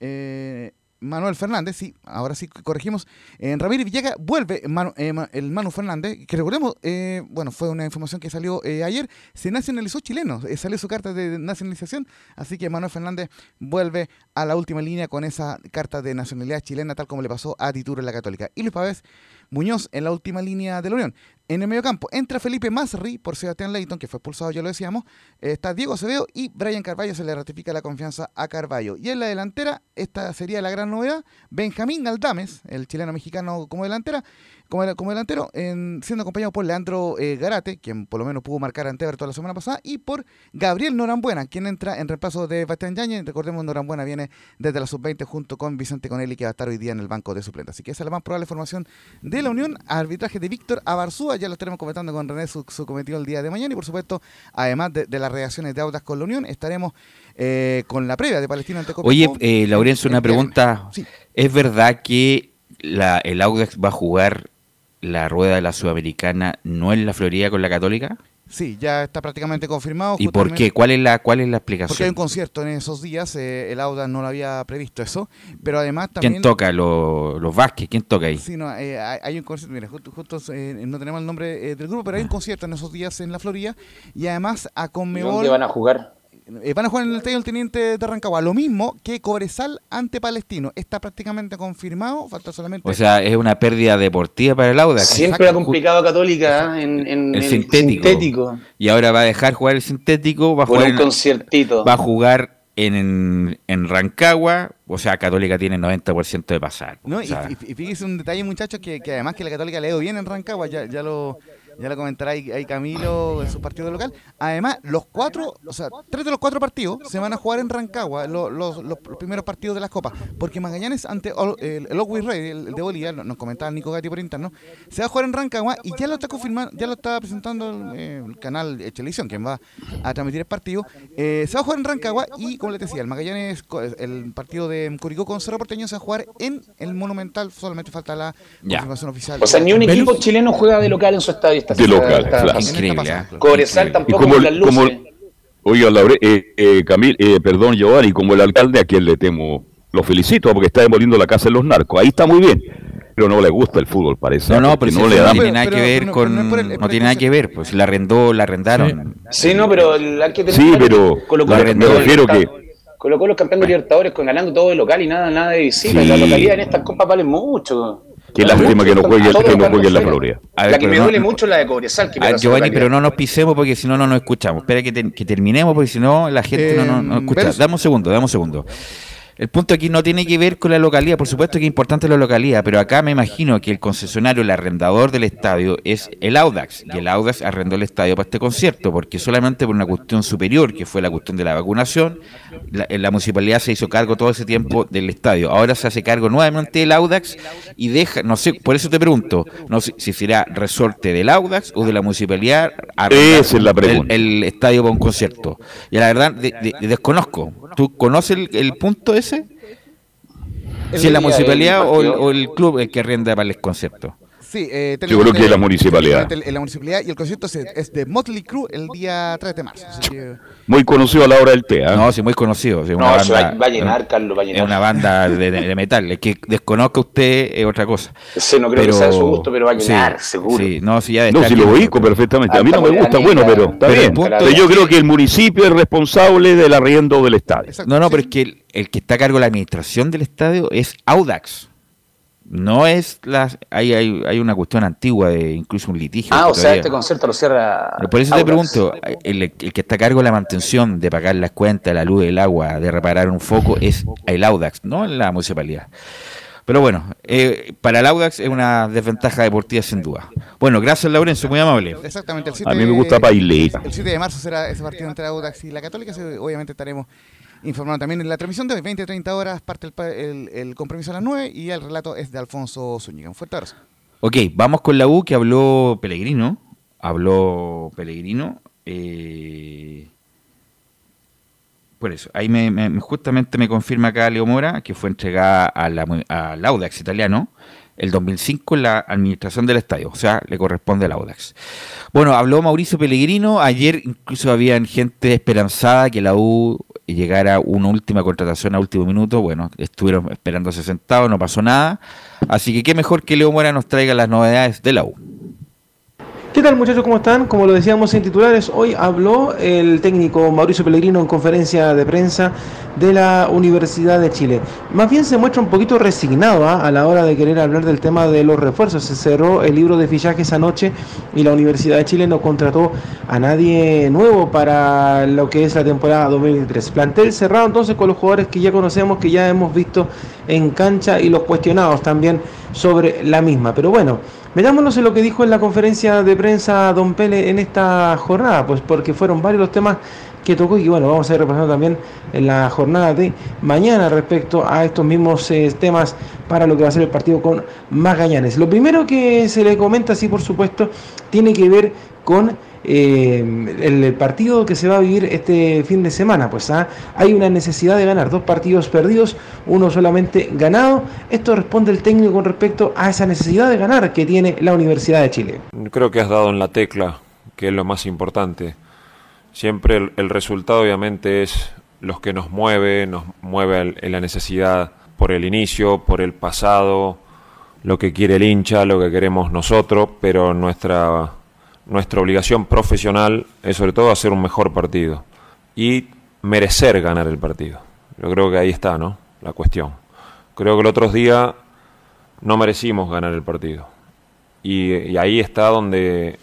eh, Manuel Fernández, sí, ahora sí corregimos. En Ramírez Villaga vuelve eh, el Manu Fernández, que recordemos, eh, bueno, fue una información que salió eh, ayer, se nacionalizó chileno, salió su carta de nacionalización, así que Manuel Fernández vuelve a la última línea con esa carta de nacionalidad chilena, tal como le pasó a Tituro en la Católica. Y Luis Pavés Muñoz en la última línea de la Unión. En el mediocampo entra Felipe Masri por Sebastián Leighton, que fue expulsado, ya lo decíamos. Está Diego Acevedo y Brian Carballo se le ratifica la confianza a Carballo. Y en la delantera, esta sería la gran novedad, Benjamín Galdames, el chileno mexicano como delantera, como, como delantero, en, siendo acompañado por Leandro eh, Garate, quien por lo menos pudo marcar ante Everton la semana pasada, y por Gabriel Norambuena, quien entra en reemplazo de Bastián Yañez. Recordemos, Norambuena viene desde la sub-20 junto con Vicente Conelli, que va a estar hoy día en el banco de suplentes. Así que esa es la más probable formación de la Unión. Arbitraje de Víctor Abarzúa, ya lo estaremos comentando con René su, cometido el día de mañana. Y por supuesto, además de, las reacciones de Audas con la Unión, estaremos eh, con la previa de Palestina ante Oye, eh, Laurencio, una pregunta. ¿Es verdad que la, el Audax va a jugar la rueda de la Sudamericana no en la Florida con la Católica? Sí, ya está prácticamente confirmado. ¿Y por qué? ¿Cuál es la, cuál es la explicación? Porque hay un concierto en esos días, eh, el Auda no lo había previsto eso, pero además también... ¿Quién toca? ¿Los, Vázquez? ¿Quién toca ahí? Sí, no, eh, hay, un concierto, mira, justo, eh, no tenemos el nombre del grupo, pero hay un ah. concierto en esos días en la Florida y además a Conmebol... ¿Dónde van a jugar? Eh, van a jugar en el Estadio del Teniente de Rancagua. Lo mismo que Cobresal ante Palestino. Está prácticamente confirmado, falta solamente... O sea, es una pérdida deportiva para el Audax. Siempre ha complicado a Católica en, en el sintético. sintético. Y ahora va a dejar jugar el sintético, va a Por jugar un en- conciertito. va a jugar en, en, en Rancagua, o sea, Católica tiene 90% de pasar. ¿no? o Y, sea, y- y fíjese un detalle, muchachos, que, que además que la Católica le ha ido bien en Rancagua, ya, ya lo ya lo comentará ahí, ahí Camilo en su partido local. Además, los cuatro, o sea, tres de los cuatro partidos se van a jugar en Rancagua, lo- los, los- los primeros partidos de las copas, porque Magallanes ante el, el Always Ready, el, el de Bolivia, nos comentaba Nico Gatti por interno, se va a jugar en Rancagua y ya lo está confirmando, ya lo está presentando el, eh, el canal de Televisión, quien va a transmitir el partido. Eh, se va a jugar en Rancagua y, como les decía, el Magallanes, el partido de Curicó con Cerro Porteño se va a jugar en el Monumental, solamente falta la Ya. confirmación oficial. O sea, ni un equipo chileno juega de local en su estadio. De local, claro. esta- Increíble, ¿eh? Cobresal Y tampoco como, con las luces. como oiga, Laure, eh, eh, Camil, eh, perdón, Giovanni, como el alcalde a quien le temo, lo felicito porque está demoliendo la casa de los narcos. Ahí está muy bien, pero no le gusta el fútbol, parece. no, no, porque pero no le no da. tiene nada que ver con. No tiene nada que ver, pues la arrendó, la arrendaron. Sí, no, pero el- hay que Sí, pero que Colo Colo me refiero de que Libertadores. Colo Colo es campeón de Libertadores con ganando todo de local y nada, nada de visita. Sí. La localidad en estas copas vale mucho. Qué lástima que no juegue, que no juegue en la Florida. A ver, la que me no- duele mucho es la de Cobresal. Que Ah, Giovanni, pero no nos pisemos porque si no, no nos escuchamos. Espera que, te- que terminemos porque si no, la gente no, no, no Em, escucha. Dame un segundo, dame un segundo. El punto aquí no tiene que ver con la localidad, por supuesto que es importante la localidad, pero acá me imagino que el concesionario, el arrendador del estadio es el Audax, y el Audax arrendó el estadio para este concierto, porque solamente por una cuestión superior, que fue la cuestión de la vacunación, la, la municipalidad se hizo cargo todo ese tiempo del estadio. Ahora se hace cargo nuevamente el Audax y deja, no sé, por eso te pregunto, no sé si será resorte del Audax o de la municipalidad arrendar Esa es la pregunta. El, el estadio para un concierto. Y la verdad, de- de- desconozco. ¿Tú conoces el, el punto ese? Si es la municipalidad o el, partido. o el club el que arrenda para el concierto. Sí, eh, Yo creo que es la municipalidad. En la municipalidad y el concierto es, es de Motley Crue el día 3 de marzo. así que- Muy conocido a la hora del té, ¿ah? No, sí, muy conocido. sí, No, va, banda- va a llenar, Carlos, va a Es llenar. una banda de, de- de metal. Es que desconozca usted es otra cosa. Sí, no creo que sea de su gusto, pero va a llenar, sí, seguro. Sí, no, sí, ya No, está si lo ubico perfectamente. A mí no me gusta, bueno, pero está Pero el bien. punto Pero es yo creo que el municipio es responsable del arriendo del estadio. No, no, pero es que el, el que está a cargo de la administración del estadio es Audax. No es la. Hay, hay, hay una cuestión antigua de incluso un litigio. Ah, o sea, este concierto lo cierra. Por eso te pregunto, el, el que está a cargo de la mantención, de pagar las cuentas, la luz, el agua, de reparar un foco, es el Audax, no la municipalidad. Pero bueno, eh, para el Audax es una desventaja deportiva sin duda. Bueno, gracias Laurencio, muy amable. Exactamente. El 7, A mí me gusta bailar. El 7 de marzo será ese partido entre Audax y la Católica. Obviamente estaremos informando también en la transmisión de hoy, 20-30 horas. Parte el, compromiso a las 9 y el relato es de Alfonso Zúñiga. Un fuerte abrazo. Ok, vamos con la U que habló Pellegrino. Habló Pellegrino. eh, por eso, ahí me, me- justamente me confirma acá Leo Mora que fue entregada a la, al Audax italiano el 2005 en la administración del estadio, o sea, le corresponde al Audax. Bueno, habló Mauricio Pellegrino, ayer incluso había gente esperanzada que la U llegara a una última contratación a último minuto, bueno, estuvieron esperándose sentados, no pasó nada, así que qué mejor que Leo Mora nos traiga las novedades de la U. ¿Qué tal muchachos? ¿Cómo están? Como lo decíamos en titulares, hoy habló el técnico Mauricio Pellegrino en conferencia de prensa de la Universidad de Chile. Más bien se muestra un poquito resignado ¿ah? a la hora de querer hablar del tema de los refuerzos. Se cerró el libro de fichajes anoche y la Universidad de Chile no contrató a nadie nuevo para lo que es la temporada 2023. Plantel cerrado entonces con los jugadores que ya conocemos, que ya hemos visto en cancha y los cuestionados también sobre la misma. Pero bueno, Veámonos en lo que dijo en la conferencia de prensa Don Pele en esta jornada, pues porque fueron varios los temas que tocó y bueno, vamos a ir repasando también en la jornada de mañana respecto a estos mismos eh, temas para lo que va a ser el partido con Magallanes. Lo primero que se le comenta, sí, por supuesto, tiene que ver con eh, el partido que se va a vivir este fin de semana. Pues ¿ah? hay una necesidad de ganar dos partidos perdidos, uno solamente ganado. Esto responde el técnico con respecto a esa necesidad de ganar que tiene la Universidad de Chile. Creo que has dado en la tecla, que es lo más importante. Siempre el, resultado obviamente es los que nos mueve, nos mueve la necesidad por el inicio, por el pasado, lo que quiere el hincha, lo que queremos nosotros, pero nuestra, nuestra obligación profesional es sobre todo hacer un mejor partido. Y merecer ganar el partido. Yo creo que ahí está, ¿no? La cuestión. Creo que el otro día no merecimos ganar el partido. Y, ahí está donde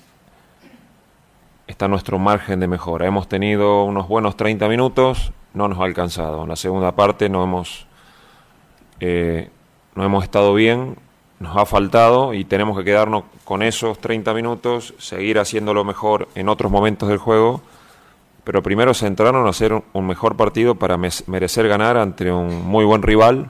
está nuestro margen de mejora. Hemos tenido unos buenos 30 minutos, no nos ha alcanzado. En la segunda parte no hemos, eh, no hemos estado bien, nos ha faltado y tenemos que quedarnos con esos 30 minutos, seguir haciéndolo mejor en otros momentos del juego, pero primero centrarnos en hacer un mejor partido para merecer ganar ante un muy buen rival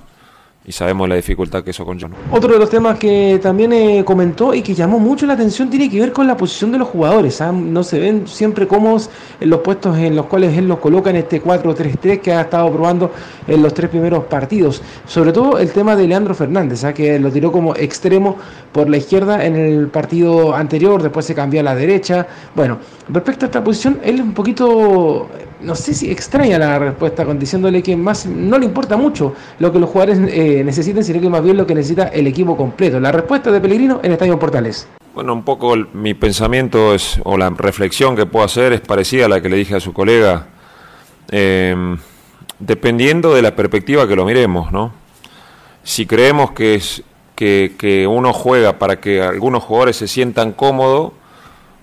y sabemos la dificultad que eso conlleva. Otro de los temas que también eh, comentó y que llamó mucho la atención tiene que ver con la posición de los jugadores. ¿ah? No se ven siempre cómodos en los puestos en los cuales él los coloca en este 4-3-3 que ha estado probando en los tres primeros partidos. Sobre todo el tema de Leandro Fernández, ¿ah? que lo tiró como extremo por la izquierda en el partido anterior, después se cambió a la derecha. Bueno, respecto a esta posición, él es un poquito no sé si extraña la respuesta con diciéndole que más no le importa mucho lo que los jugadores eh, necesiten, sino que más bien lo que necesita el equipo completo. La respuesta de Pellegrino en Estadio Portales. Bueno, un poco mi pensamiento es, o la reflexión que puedo hacer es parecida a la que le dije a su colega, em, dependiendo de la perspectiva que lo miremos, ¿no? Si creemos que, es, que, que uno juega para que algunos jugadores se sientan cómodos,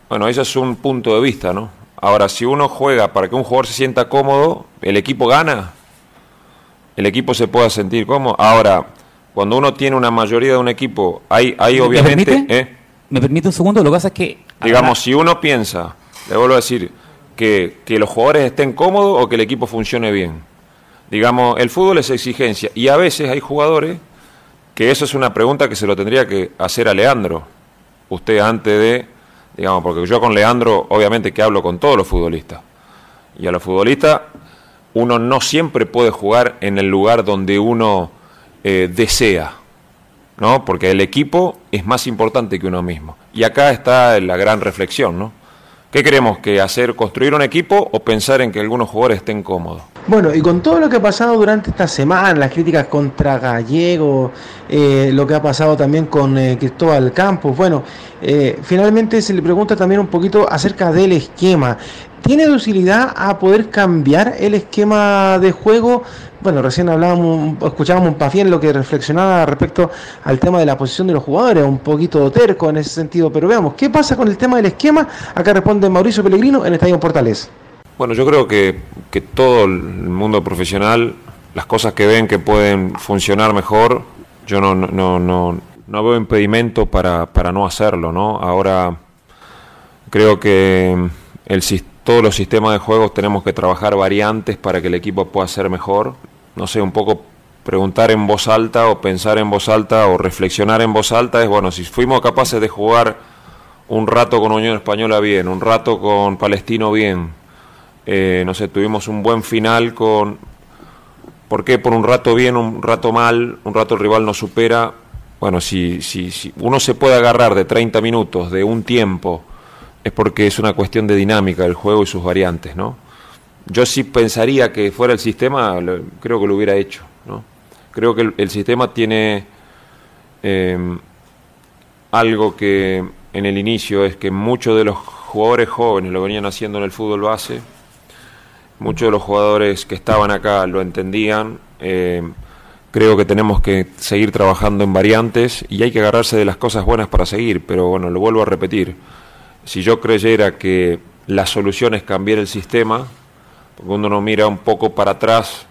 bueno, ese es un punto de vista, ¿no? Ahora, si uno juega para que un jugador se sienta cómodo, el equipo gana. El equipo se pueda sentir cómodo. Ahora, cuando uno tiene una mayoría de un equipo, hay, hay obviamente... ¿Me permite? ¿eh? ¿Me permite un segundo? Lo que pasa es que... Digamos, si uno piensa, le vuelvo a decir, que, que los jugadores estén cómodos o que el equipo funcione bien. Digamos, el fútbol es exigencia. Y a veces hay jugadores que eso es una pregunta que se lo tendría que hacer a Leandro. Usted antes de digamos, porque yo con Leandro obviamente que hablo con todos los futbolistas. Y a los futbolistas uno no siempre puede jugar en el lugar donde uno eh, desea, ¿no? Porque el equipo es más importante que uno mismo. Y acá está la gran reflexión, ¿no? ¿Qué queremos? ¿Que hacer construir un equipo o pensar en que algunos jugadores estén cómodos? Bueno, y con todo lo que ha pasado durante esta semana, las críticas contra Gallego, eh, lo que ha pasado también con eh, Cristóbal Campos, bueno, eh, finalmente se le pregunta también un poquito acerca del esquema. ¿Tiene docilidad a poder cambiar el esquema de juego? Bueno, recién hablábamos, escuchábamos un Pafien lo que reflexionaba respecto al tema de la posición de los jugadores, un poquito terco en ese sentido, pero veamos, ¿qué pasa con el tema del esquema? Acá responde Mauricio Pellegrino en Estadio Portales. Bueno, yo creo que, que todo el mundo profesional, las cosas que ven que pueden funcionar mejor, yo no, no, no, no veo impedimento para, para no hacerlo, ¿no? Ahora creo que el todos los sistemas de juegos tenemos que trabajar variantes para que el equipo pueda ser mejor. No sé, un poco preguntar en voz alta o pensar en voz alta o reflexionar en voz alta es, bueno, si fuimos capaces de jugar un rato con Unión Española bien, un rato con Palestino bien, eh, no sé, tuvimos un buen final con... ¿Por qué por un rato bien, un rato mal, un rato el rival nos supera? Bueno, si, si, si uno se puede agarrar de 30 minutos, de un tiempo, es porque es una cuestión de dinámica del juego y sus variantes, ¿no? Yo sí pensaría que fuera el sistema, creo que lo hubiera hecho, ¿no? Creo que el, sistema tiene em, algo que en el inicio es que muchos de los jugadores jóvenes lo venían haciendo en el fútbol base, muchos de los jugadores que estaban acá lo entendían, em, creo que tenemos que seguir trabajando en variantes y hay que agarrarse de las cosas buenas para seguir, pero bueno, lo vuelvo a repetir. Si yo creyera que la solución es cambiar el sistema, porque uno no mira un poco para atrás,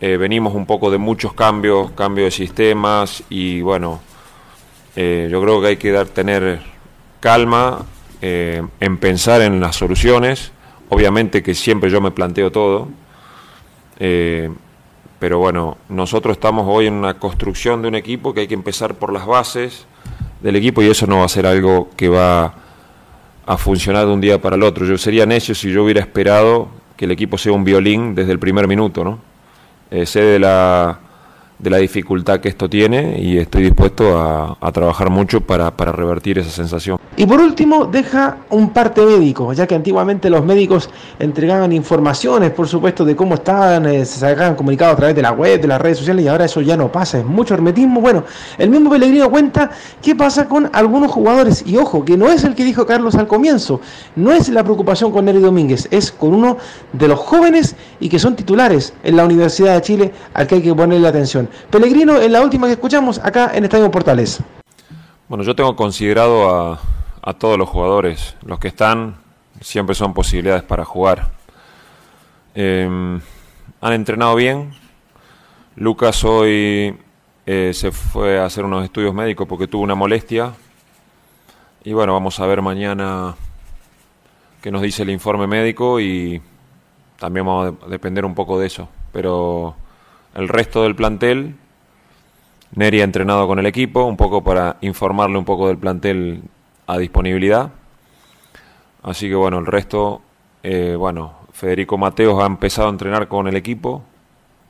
eh, venimos un poco de muchos cambios, cambios de sistemas y bueno, eh, yo creo que hay que dar, tener calma eh, en pensar en las soluciones, obviamente que siempre yo me planteo todo, pero bueno, nosotros estamos hoy en una construcción de un equipo que hay que empezar por las bases del equipo y eso no va a ser algo que va a funcionar de un día para el otro. Yo sería necio si yo hubiera esperado que el equipo sea un violín desde el primer minuto, ¿no? Eh, sé de la de la dificultad que esto tiene y estoy dispuesto a, trabajar mucho para, para revertir esa sensación. Y por último, deja un parte médico, ya que antiguamente los médicos entregaban informaciones, por supuesto, de cómo estaban, eh, se sacaban comunicados a través de la web, de las redes sociales, y ahora eso ya no pasa, es mucho hermetismo. Bueno, el mismo Pellegrino cuenta qué pasa con algunos jugadores, y ojo, que no es el que dijo Carlos al comienzo, no es la preocupación con Nery Domínguez, es con uno de los jóvenes y que son titulares en la Universidad de Chile al que hay que ponerle atención. Pellegrino, en la última que escuchamos acá en Estadio Portales. Bueno, yo tengo considerado a, todos los jugadores. Los que están siempre son posibilidades para jugar. Eh, han entrenado bien. Lucas hoy eh, se fue a hacer unos estudios médicos porque tuvo una molestia. Y bueno, vamos a ver mañana qué nos dice el informe médico y también vamos a depender un poco de eso. Pero el resto del plantel, Neri ha entrenado con el equipo, un poco para informarle un poco del plantel a disponibilidad. Así que bueno, el resto, eh, bueno, Federico Mateos ha empezado a entrenar con el equipo,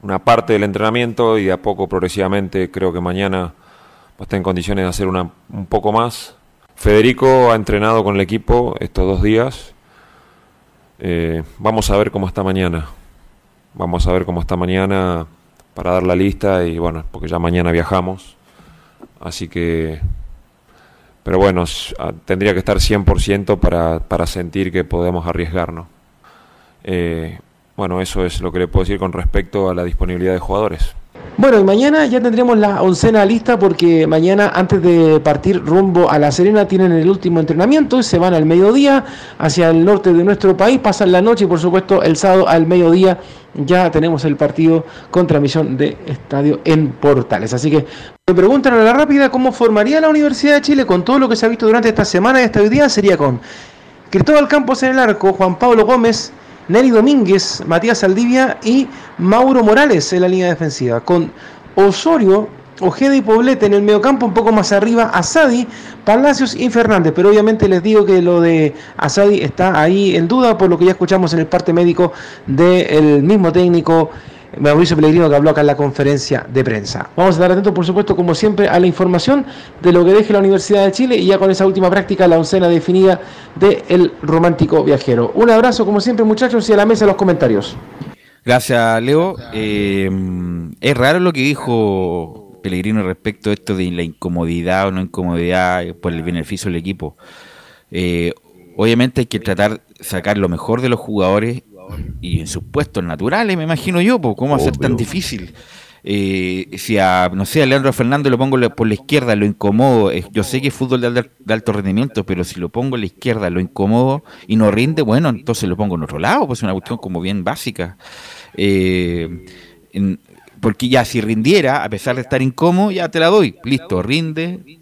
una parte del entrenamiento y a poco progresivamente creo que mañana va a estar en condiciones de hacer una, un poco más. Federico ha entrenado con el equipo estos dos días. Eh, vamos a ver cómo está mañana. Vamos a ver cómo está mañana para dar la lista y bueno, porque ya mañana viajamos. Así que pero bueno, ah, tendría que estar 100% para, para sentir que podemos arriesgarnos. Eh, bueno, eso es lo que le puedo decir con respecto a la disponibilidad de jugadores. Bueno, y mañana ya tendremos la oncena lista porque mañana antes de partir rumbo a La Serena tienen el último entrenamiento y se van al mediodía hacia el norte de nuestro país, pasan la noche y por supuesto el sábado al mediodía ya tenemos el partido con transmisión de estadio en Portales. Así que me preguntan a la rápida cómo formaría la Universidad de Chile con todo lo que se ha visto durante esta semana y esta hoy día sería con Cristóbal Campos en el arco, Juan Pablo Gómez, Nelly Domínguez, Matías Saldivia y Mauro Morales en la línea defensiva. Con Osorio, Ojeda y Poblete en el mediocampo, un poco más arriba, Asadi, Palacios y Fernández. Pero obviamente les digo que lo de Asadi está ahí en duda por lo que ya escuchamos en el parte médico del mismo técnico. Mauricio Pellegrino que habló acá en la conferencia de prensa. Vamos a estar atentos, por supuesto, como siempre, a la información de lo que deje la Universidad de Chile y ya con esa última práctica, la oncena definida del romántico viajero. Un abrazo, como siempre, muchachos, y a la mesa los comentarios. Gracias, Leo. Eh, es raro lo que dijo Pellegrino respecto a esto de la incomodidad o no incomodidad por el beneficio del equipo. Eh, obviamente hay que tratar de sacar lo mejor de los jugadores y en sus puestos naturales, me imagino yo, pues, ¿cómo va a ser tan difícil? Eh, si a, no sé, a Leandro Fernández lo pongo por la izquierda, lo incomodo, yo sé que es fútbol de, de, alto rendimiento, pero si lo pongo a la izquierda, lo incomodo y no rinde, bueno, entonces lo pongo en otro lado, pues es una cuestión como bien básica. Eh, en, porque ya si rindiera, a pesar de estar incómodo, ya te la doy, listo, rinde,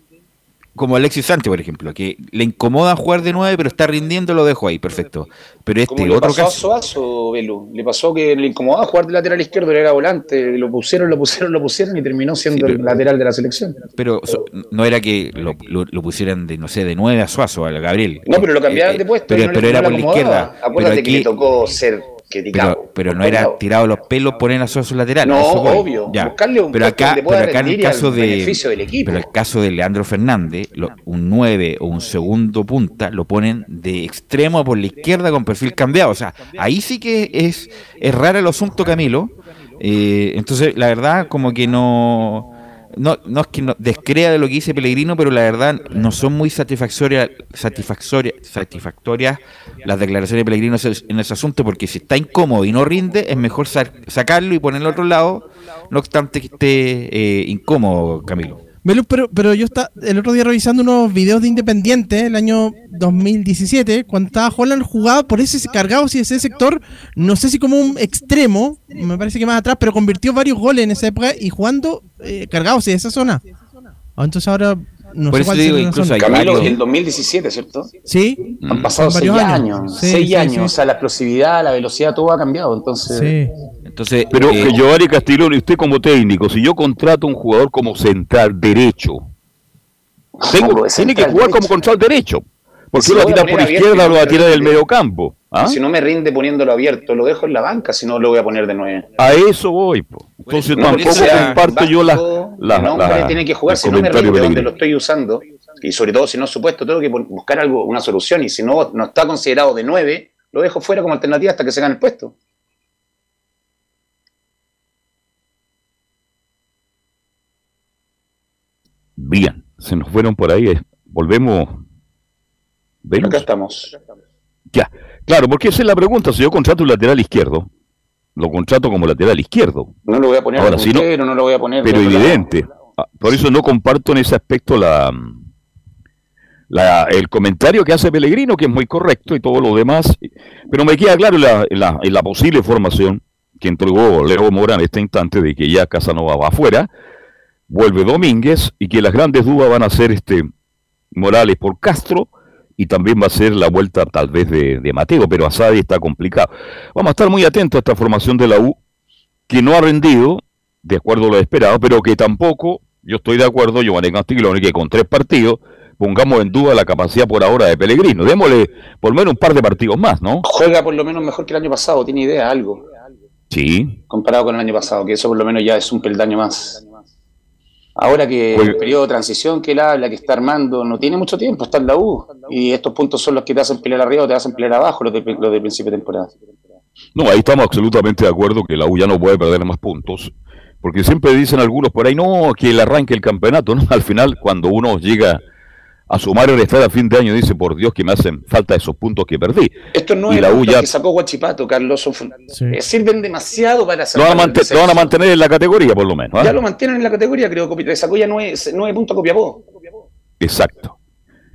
como Alexis Sánchez, por ejemplo, que le incomoda jugar de nueve, pero está rindiendo, lo dejo ahí, perfecto. Pero este ¿Cómo le otro pasó caso. a Suazo, Belu? Le pasó que le incomodaba jugar de lateral izquierdo, era volante, lo pusieron, lo pusieron, lo pusieron y terminó siendo el lateral de la selección. Pero so- no era que lo, lo- lo pusieran de, no sé, de nueve a Suazo, al Gabriel. No, pero lo cambiaban Eh, de puesto. Pero, no era por la izquierda. Acuérdate pero que le aquí- tocó ser pero, pero no era tirado a los pelos poner a Suazo lateral. No, obvio. Ya. Buscarle un pero acá, pero acá en el caso de. del equipo. Pero el caso de Leandro Fernández, lo- un 9 o un segundo punta, lo ponen de extremo por la izquierda con perfil cambiado. O sea, ahí sí que es, es raro el asunto, Camilo. Eh, entonces, la verdad, como que no. No, no es que no descrea de lo que dice Pellegrino, pero la verdad no son muy satisfactorias satisfactorias satisfactorias las declaraciones de Pellegrino en ese- asunto, porque si está incómodo y no rinde, es mejor sa- sacarlo y ponerlo a otro lado, no obstante que esté eh, incómodo, Camilo. Melu, pero, pero yo estaba el otro día revisando unos videos de Independiente, el año 2017, cuando estaba Holland jugaba por ese cargado hacia ese sector, no sé si como un extremo, me parece que más atrás, pero convirtió varios goles en esa época y jugando eh, cargado hacia esa zona. Ah, Entonces ahora no Por sé eso cuál digo, incluso hay Camilo, varios- el 2017, ¿cierto? Sí. Han pasado seis años. años. Sí, seis sí, años. sí. O sea, la explosividad, la velocidad, todo ha cambiado. Entonces, Entonces, Pero eh, que Giovanni Castiglione, usted como técnico, si yo contrato a un jugador como central derecho, tengo, ¿Cómo de tiene que jugar derecho? como central derecho. Porque Si lo va a lo voy a tirar por abierto izquierda o lo va a no tirar del medio campo. ¿ah? si no me rinde poniéndolo abierto, lo dejo en la banca, si no lo voy a poner de nueve. A eso voy. po. Entonces No, tampoco comparto yo la, la, la- tiene que jugar, si no me rinde donde lo estoy usando, y sobre todo si no es supuesto, tengo que buscar algo, una solución, y si no, no está considerado de 9, lo dejo fuera como alternativa hasta que se gane el puesto. Bien, se nos fueron por ahí. Volvemos. ¿Venus? Acá estamos. Ya, claro, porque esa es la pregunta. Si yo contrato un lateral izquierdo, lo contrato como lateral izquierdo. No lo voy a poner Ahora, si no- no, lo voy a poner Pero lado. evidente. Ah, Por eso no comparto en ese aspecto la, la- el comentario que hace Pellegrino, que es muy correcto y todo lo demás. Pero me queda claro la, la- la posible formación que entregó Leo Mora en este instante de que ya Casanova va afuera, vuelve Domínguez y que las grandes dudas van a ser este Morales por Castro y también va a ser la vuelta tal vez de, de Mateo, pero Asadi está complicado. Vamos a estar muy atentos a esta formación de la U, que no ha rendido, de acuerdo a lo esperado, pero que tampoco, yo estoy de acuerdo, Giovanni Castiglione, que con tres partidos pongamos en duda la capacidad por ahora de Pellegrino. Démosle por lo menos un par de partidos más, ¿no? Juega por lo menos mejor que el año pasado, tiene idea, algo, Sí. comparado con el año pasado, que eso por lo menos ya es un peldaño más. Ahora que el periodo de transición que él habla, que está armando, no tiene mucho tiempo, está en la U. Y estos puntos son los que te hacen pelear arriba o te hacen pelear abajo, los de, los de principio de temporada. No, ahí estamos absolutamente de acuerdo que la U ya no puede perder más puntos. Porque siempre dicen algunos por ahí, no, que el arranque el campeonato, ¿no? Al final, cuando uno llega a sumar el estar a fin de año, dice, por Dios, que me hacen falta esos puntos que perdí. Estos Y nueve la U ya- que sacó Guachipato, Carlos, son- eh, sirven demasiado para Lo van, a lo van a mantener en la categoría, por lo menos. ¿ah? Ya lo mantienen en la categoría, creo que le sacó ya nueve, nueve puntos a Copiapó. Exacto.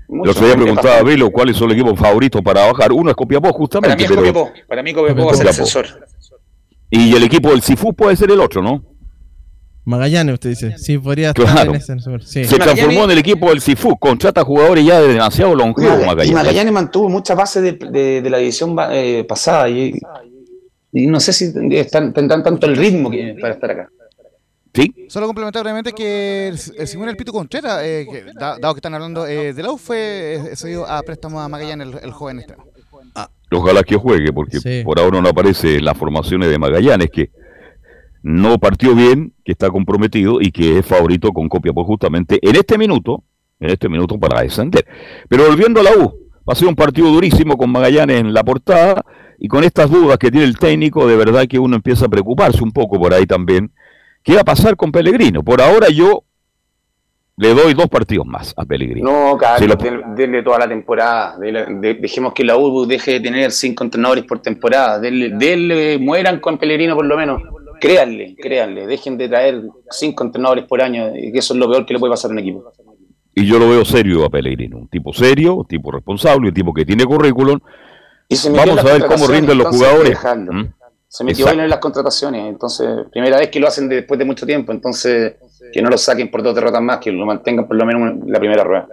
Mucho Yo más que preguntaba a. Velo cuáles son los equipos favoritos para bajar. Uno es Copiapó, justamente. Para mí es pero- Copiapó, para mí Copiapó va a ser el ascensor. Y el equipo del Cifú puede ser el otro, ¿no? Magallanes, usted dice. Sí, podría estar Claro. en ese. Sí. Se transformó en el equipo del Cifú. Contrata jugadores ya de demasiado longevos, Y Magallanes. Magallanes mantuvo muchas bases de, de- de la edición ba- eh, pasada y, y no sé si están, tendrán tanto el ritmo que, para estar acá. Sí. Solo complementar brevemente que el, el Simón El Pito Contreras, eh, que, dado que están hablando eh, de la U, fue eh, cedido a préstamo a Magallanes, el, el joven extremo. Ojalá que juegue, porque Sí. por ahora no aparece en las formaciones de Magallanes, que no partió bien, que está comprometido y que es favorito con Copiapó justamente en este minuto, en este minuto para descender. Pero volviendo a la U, va a ser un partido durísimo con Magallanes en la portada y con estas dudas que tiene el técnico, de verdad que uno empieza a preocuparse un poco por ahí también. ¿Qué va a pasar con Pellegrino? Por ahora yo le doy dos partidos más a Pellegrino. No, Carlos, Si lo- denle, toda la temporada. De- dejemos que la U deje de tener cinco entrenadores por temporada. Denle, denle- mueran con Pellegrino por lo menos. Créanle, créanle. Dejen de traer cinco entrenadores por año, y que eso es lo peor que le puede pasar a un equipo. Y yo lo veo serio a Pellegrino, un tipo serio, un tipo responsable, un tipo que tiene currículum. Y se metió Vamos a ver cómo rinden los jugadores. ¿Mm? Se metió bien en las contrataciones, entonces, primera vez que lo hacen después de mucho tiempo, entonces, que no lo saquen por dos derrotas más, que lo mantengan por lo menos en la primera rueda.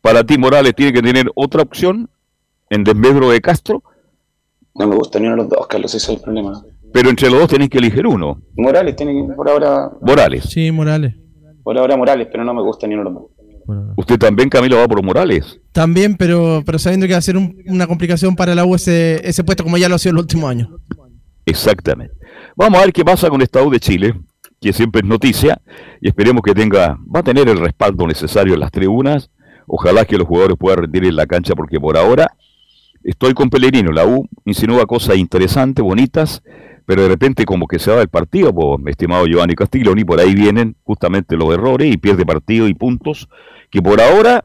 Para ti, Morales tiene que tener otra opción en desmedro de Castro, No me gusta ni uno de los dos, Carlos, ese es el problema. Pero entre los dos tenéis que elegir uno. Morales tiene por ahora, Morales. Sí, Morales. por ahora Morales, pero no me gusta ni uno. Usted también, Camilo, va por Morales. También, pero, pero sabiendo que va a ser un- una complicación para la U ese, ese puesto, como ya lo ha sido en los últimos años. Exactamente. Vamos a ver qué pasa con el Estado de Chile, que siempre es noticia, y esperemos que tenga, va a tener el respaldo necesario en las tribunas. Ojalá que los jugadores puedan rendir en la cancha, porque por ahora estoy con Pellegrino. La U insinúa cosas interesantes, bonitas, pero de repente como que se va del partido, mi estimado Giovanni Castiglioni, por ahí vienen justamente los errores y pierde partido y puntos que por ahora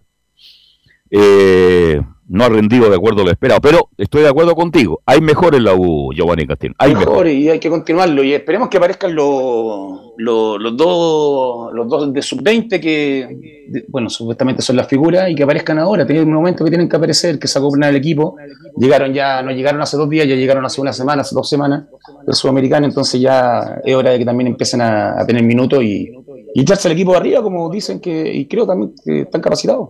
eh, no ha rendido de acuerdo a lo esperado. Pero estoy de acuerdo contigo, hay mejor en la U, Giovanni Castillo. Hay mejor, mejor. y hay que continuarlo. Y esperemos que aparezcan los, los, los dos los dos de sub-20 que, de- bueno, supuestamente son las figuras y que aparezcan ahora. Tienen un momento que tienen que aparecer, que se acoplan al equipo. Llegaron ya, no llegaron hace dos días, ya llegaron hace una semana, hace dos semanas del sudamericano. Entonces ya es hora de que también empiecen a, a tener minutos y, y echarse al equipo de arriba, como dicen que, y creo también que están capacitados.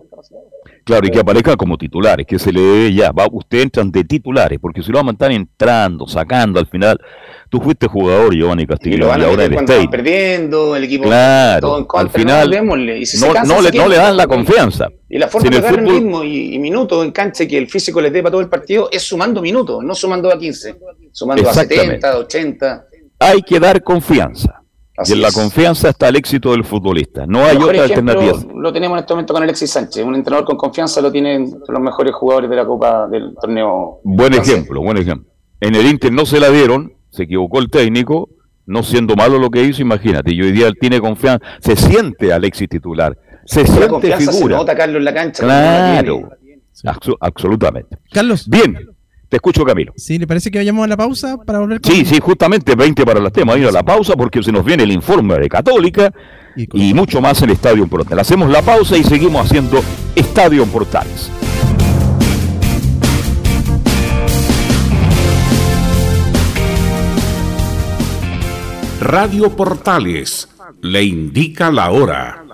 Claro, y que aparezcan como titulares, que se le dé ya, va, ustedes entran de titulares, porque si lo van a estar entrando, sacando al final, tú fuiste jugador, Giovanni Y Castillo, lo y, van a ahora cuando van State. perdiendo, el equipo Claro, todo en contra, al final no, démosle. Y si se cansa, no le, no le dan la confianza. Y la forma de el ganar fútbol- ritmo y, y minutos en cancha que el físico les dé para todo el partido es sumando minutos, no sumando a 15, sumando a Exactamente. 70, a 80. hay que dar confianza. Así y en la confianza está el éxito del futbolista. No hay otra ejemplo alternativa. Lo tenemos en este momento con Alexis Sánchez. Un entrenador con confianza lo tienen los mejores jugadores de la Copa del torneo. Buen francés. ejemplo, buen ejemplo. En el Inter no se la dieron, se equivocó el técnico, no siendo malo lo que hizo, imagínate. Y hoy día él tiene confianza, se siente Alexis titular, se La siente confianza se figura. nota, Carlos, en la cancha. la Claro, tiene. Absolutamente. Carlos. Bien, te escucho Camilo. ¿Sí? ¿Le parece que vayamos a la pausa para volver con Sí, sí, justamente 20 para las temas. Ir a la pausa porque se nos viene el informe de Católica y, mucho más en Estadio Portales. Hacemos la pausa y seguimos haciendo Estadio Portales. Radio Portales le indica la hora.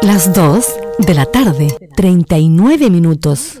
Las 2 de la tarde, 39 minutos.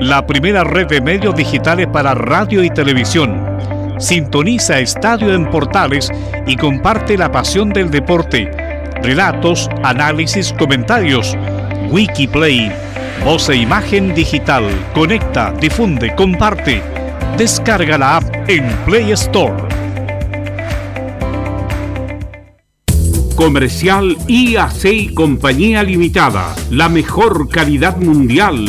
la primera red de medios digitales para radio y televisión. Sintoniza Estadio en Portales y comparte la pasión del deporte. Relatos, análisis, comentarios. Wikiplay, voz e imagen digital. Conecta, difunde, comparte. Descarga la app en Play Store. Comercial IAC y Compañía Limitada. La mejor calidad mundial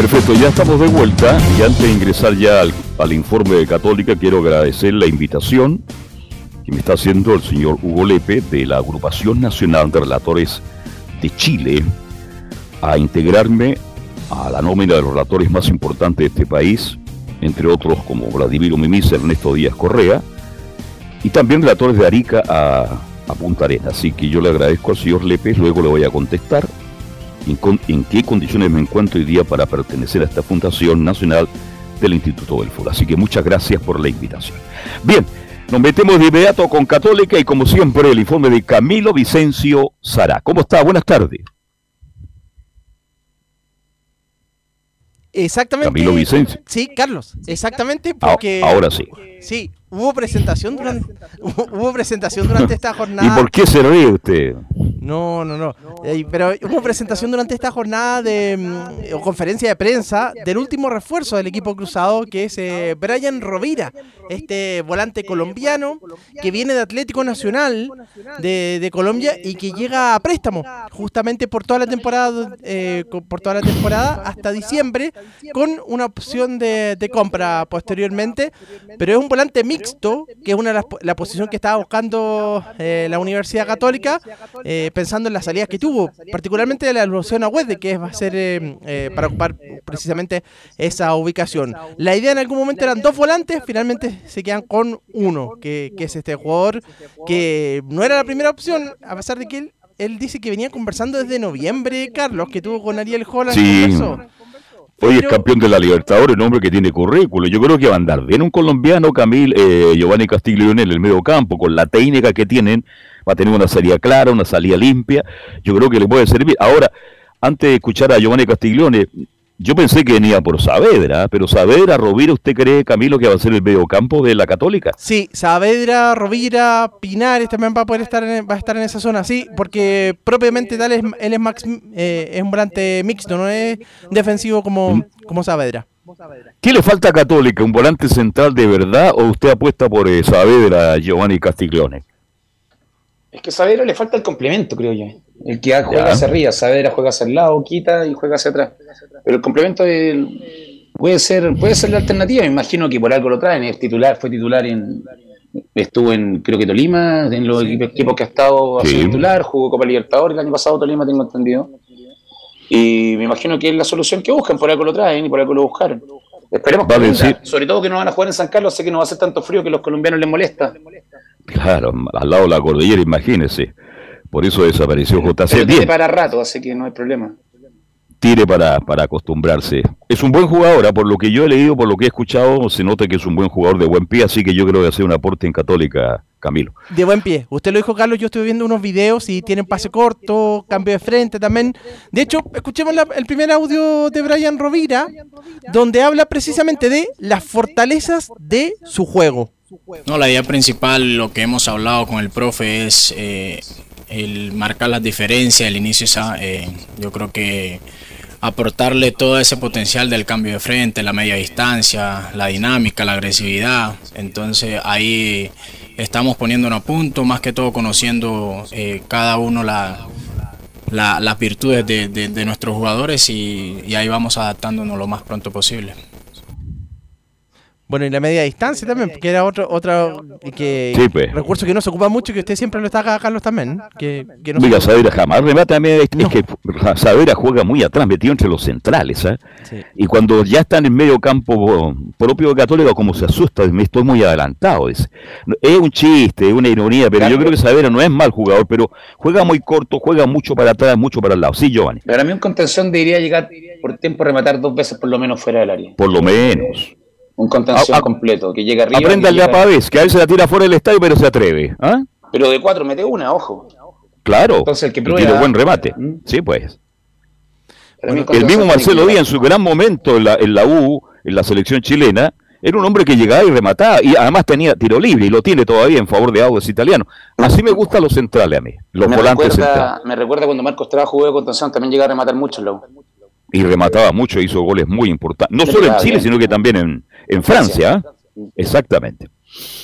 Perfecto, ya estamos de vuelta y antes de ingresar ya al, informe de Católica quiero agradecer la invitación que me está haciendo el señor Hugo Lepe de la Agrupación Nacional de Relatores de Chile a integrarme a la nómina de los relatores más importantes de este país, entre otros como Vladimiro Mimisa, Ernesto Díaz Correa, y también relatores de Arica a, a Punta Arenas. Así que yo le agradezco al señor Lepe, luego le voy a contestar en, con- en qué condiciones me encuentro hoy día para pertenecer a esta Fundación Nacional del Instituto del Fútbol. Así que muchas gracias por la invitación. Bien, nos metemos de inmediato con Católica y como siempre el informe de Camilo Vicencio Sara. ¿Cómo está? Buenas tardes. Exactamente. Camilo Vicencio. Sí, Carlos, exactamente Ah, porque ahora sí. Sí, hubo presentación durante hubo, hubo presentación durante esta jornada. ¿Y por qué se ríe usted? No, no, no. Eh, pero hubo presentación durante esta jornada de mm, o conferencia de prensa del último refuerzo del equipo cruzado, que es eh, Brian Rovira, este volante colombiano que viene de Atlético Nacional de, de Colombia y que llega a préstamo justamente por toda la temporada, eh, por toda la temporada hasta diciembre, con una opción de, de compra posteriormente. Pero es un volante mixto, que es una po- la posición que estaba buscando eh, la Universidad Católica. eh, pensando en las salidas que tuvo, particularmente de la evolución a Wede, que va a ser eh, eh, para ocupar precisamente esa ubicación. La idea en algún momento eran dos volantes, finalmente se quedan con uno, que, que es este jugador que no era la primera opción, a pesar de que él, él dice que venía conversando desde noviembre, Carlos, que tuvo con Ariel Holland. Sí. conversó. Hoy es campeón de la Libertadores, un hombre que tiene currículo. Yo creo que va a andar bien un colombiano, Camil, eh, Giovanni Castiglione en el medio campo, con la técnica que tienen, va a tener una salida clara, una salida limpia. Yo creo que le puede servir. Ahora, antes de escuchar a Giovanni Castiglione, yo pensé que venía por Saavedra, pero Saavedra, Rovira, ¿usted cree, Camilo, que va a ser el medio campo de la Católica? Sí, Saavedra, Rovira, Pinares también va a poder estar en, va a estar en esa zona, sí, porque propiamente tal es, él es, max, eh, es un volante mixto, no es defensivo como, como Saavedra. ¿Qué le falta a Católica? ¿Un volante central de verdad o usted apuesta por eh, Saavedra, Giovanni Castiglione? Es que a Saavedra le falta el complemento, creo yo. El que juega Ya. hacia arriba, Saavedra juega hacia el lado, quita y juega hacia atrás. Pero el complemento del- puede ser puede ser la alternativa. Me imagino que por algo lo traen. Es titular, fue titular en. Estuvo en, creo que Tolima, en los equipos, equipos que ha estado Sí. titular, jugó Copa Libertadores el año pasado, Tolima, tengo entendido. Y me imagino que es la solución que buscan, por algo lo traen y por algo lo buscaron. Esperemos que Vale, sí. Sobre todo que no van a jugar en San Carlos, sé que no va a ser tanto frío que a los colombianos les molesta. Claro, al lado de la cordillera, imagínese. Por eso desapareció JC. Pero tiene Bien, para rato, así que no hay problema. tire para, para acostumbrarse. Es un buen jugador, ah, por lo que yo he leído, por lo que he escuchado, se nota que es un buen jugador de buen pie, así que yo creo que hace un aporte en Católica, Camilo. De buen pie. Usted lo dijo, Carlos, yo estuve viendo unos videos y tienen pase corto, cambio de frente también. De hecho, escuchemos la- el primer audio de Brian Rovira, donde habla precisamente de las fortalezas de su juego. No, la idea principal, lo que hemos hablado con el profe es eh, el marcar las diferencias, el inicio, esa, eh, yo creo que aportarle todo ese potencial del cambio de frente, la media distancia, la dinámica, la agresividad. Entonces ahí estamos poniéndonos a punto, más que todo conociendo eh, cada uno la, la- las virtudes de, de- nuestros jugadores y ahí vamos adaptándonos lo más pronto posible. Bueno, y la media distancia también, que era otro, otro que, Sí, pues. recurso que no se ocupa mucho y que usted siempre lo está acá, Carlos, también. Que, que no Mira. Saavedra jamás remata, a mí es, es que Saavedra juega muy atrás, metido entre los centrales, ¿ah? Y cuando ya está en el medio campo propio de Católica, como se asusta, me estoy muy adelantado. Es un chiste, es una ironía, pero yo creo que Saavedra no es mal jugador, pero juega muy corto, juega mucho para atrás, mucho para el lado. Sí, Giovanni, Para mí un contención debería llegar por tiempo a rematar dos veces por lo menos fuera del área. por lo menos. Un contención A- a- completo, que llega arriba. Apréndale a Pavés, que a él se la tira fuera del estadio, pero se atreve. ¿ah? Pero de cuatro mete una, ojo. Claro. Entonces, el que y prueba- buen remate. Sí, pues. El mismo Marcelo. Díaz, en su gran momento en la, en la U, en la selección chilena, era un hombre que llegaba y remataba, y además tenía tiro libre, y lo tiene todavía en favor de Audax Italiano. Así me gustan los centrales a mí, los me volantes centrales. recuerda, me recuerda cuando Marcos Traba jugó de contención, también llega a rematar mucho en la U. Y remataba mucho, hizo goles muy importantes. No solo en Chile, sino que también en, en Francia. ¿ah? Exactamente.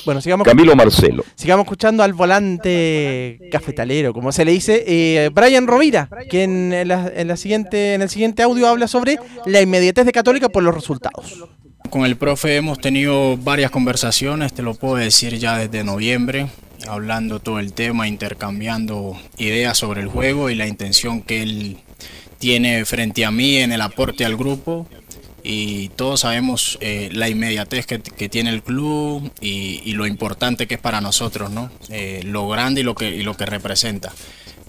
Bueno, sigamos, Camilo Marcelo. sigamos escuchando al volante cafetalero, como se le dice, eh, Brian Rovira, que en, la, en la siguiente, en el siguiente audio habla sobre la inmediatez de Católica por los resultados. Con el profe hemos tenido varias conversaciones, te lo puedo decir ya desde noviembre, hablando todo el tema, intercambiando ideas sobre el juego y la intención que él tiene frente a mí en el aporte al grupo. Y todos sabemos eh, la inmediatez que, tiene el club y, lo importante que es para nosotros, ¿no? Eh, lo grande y lo que, y lo que representa.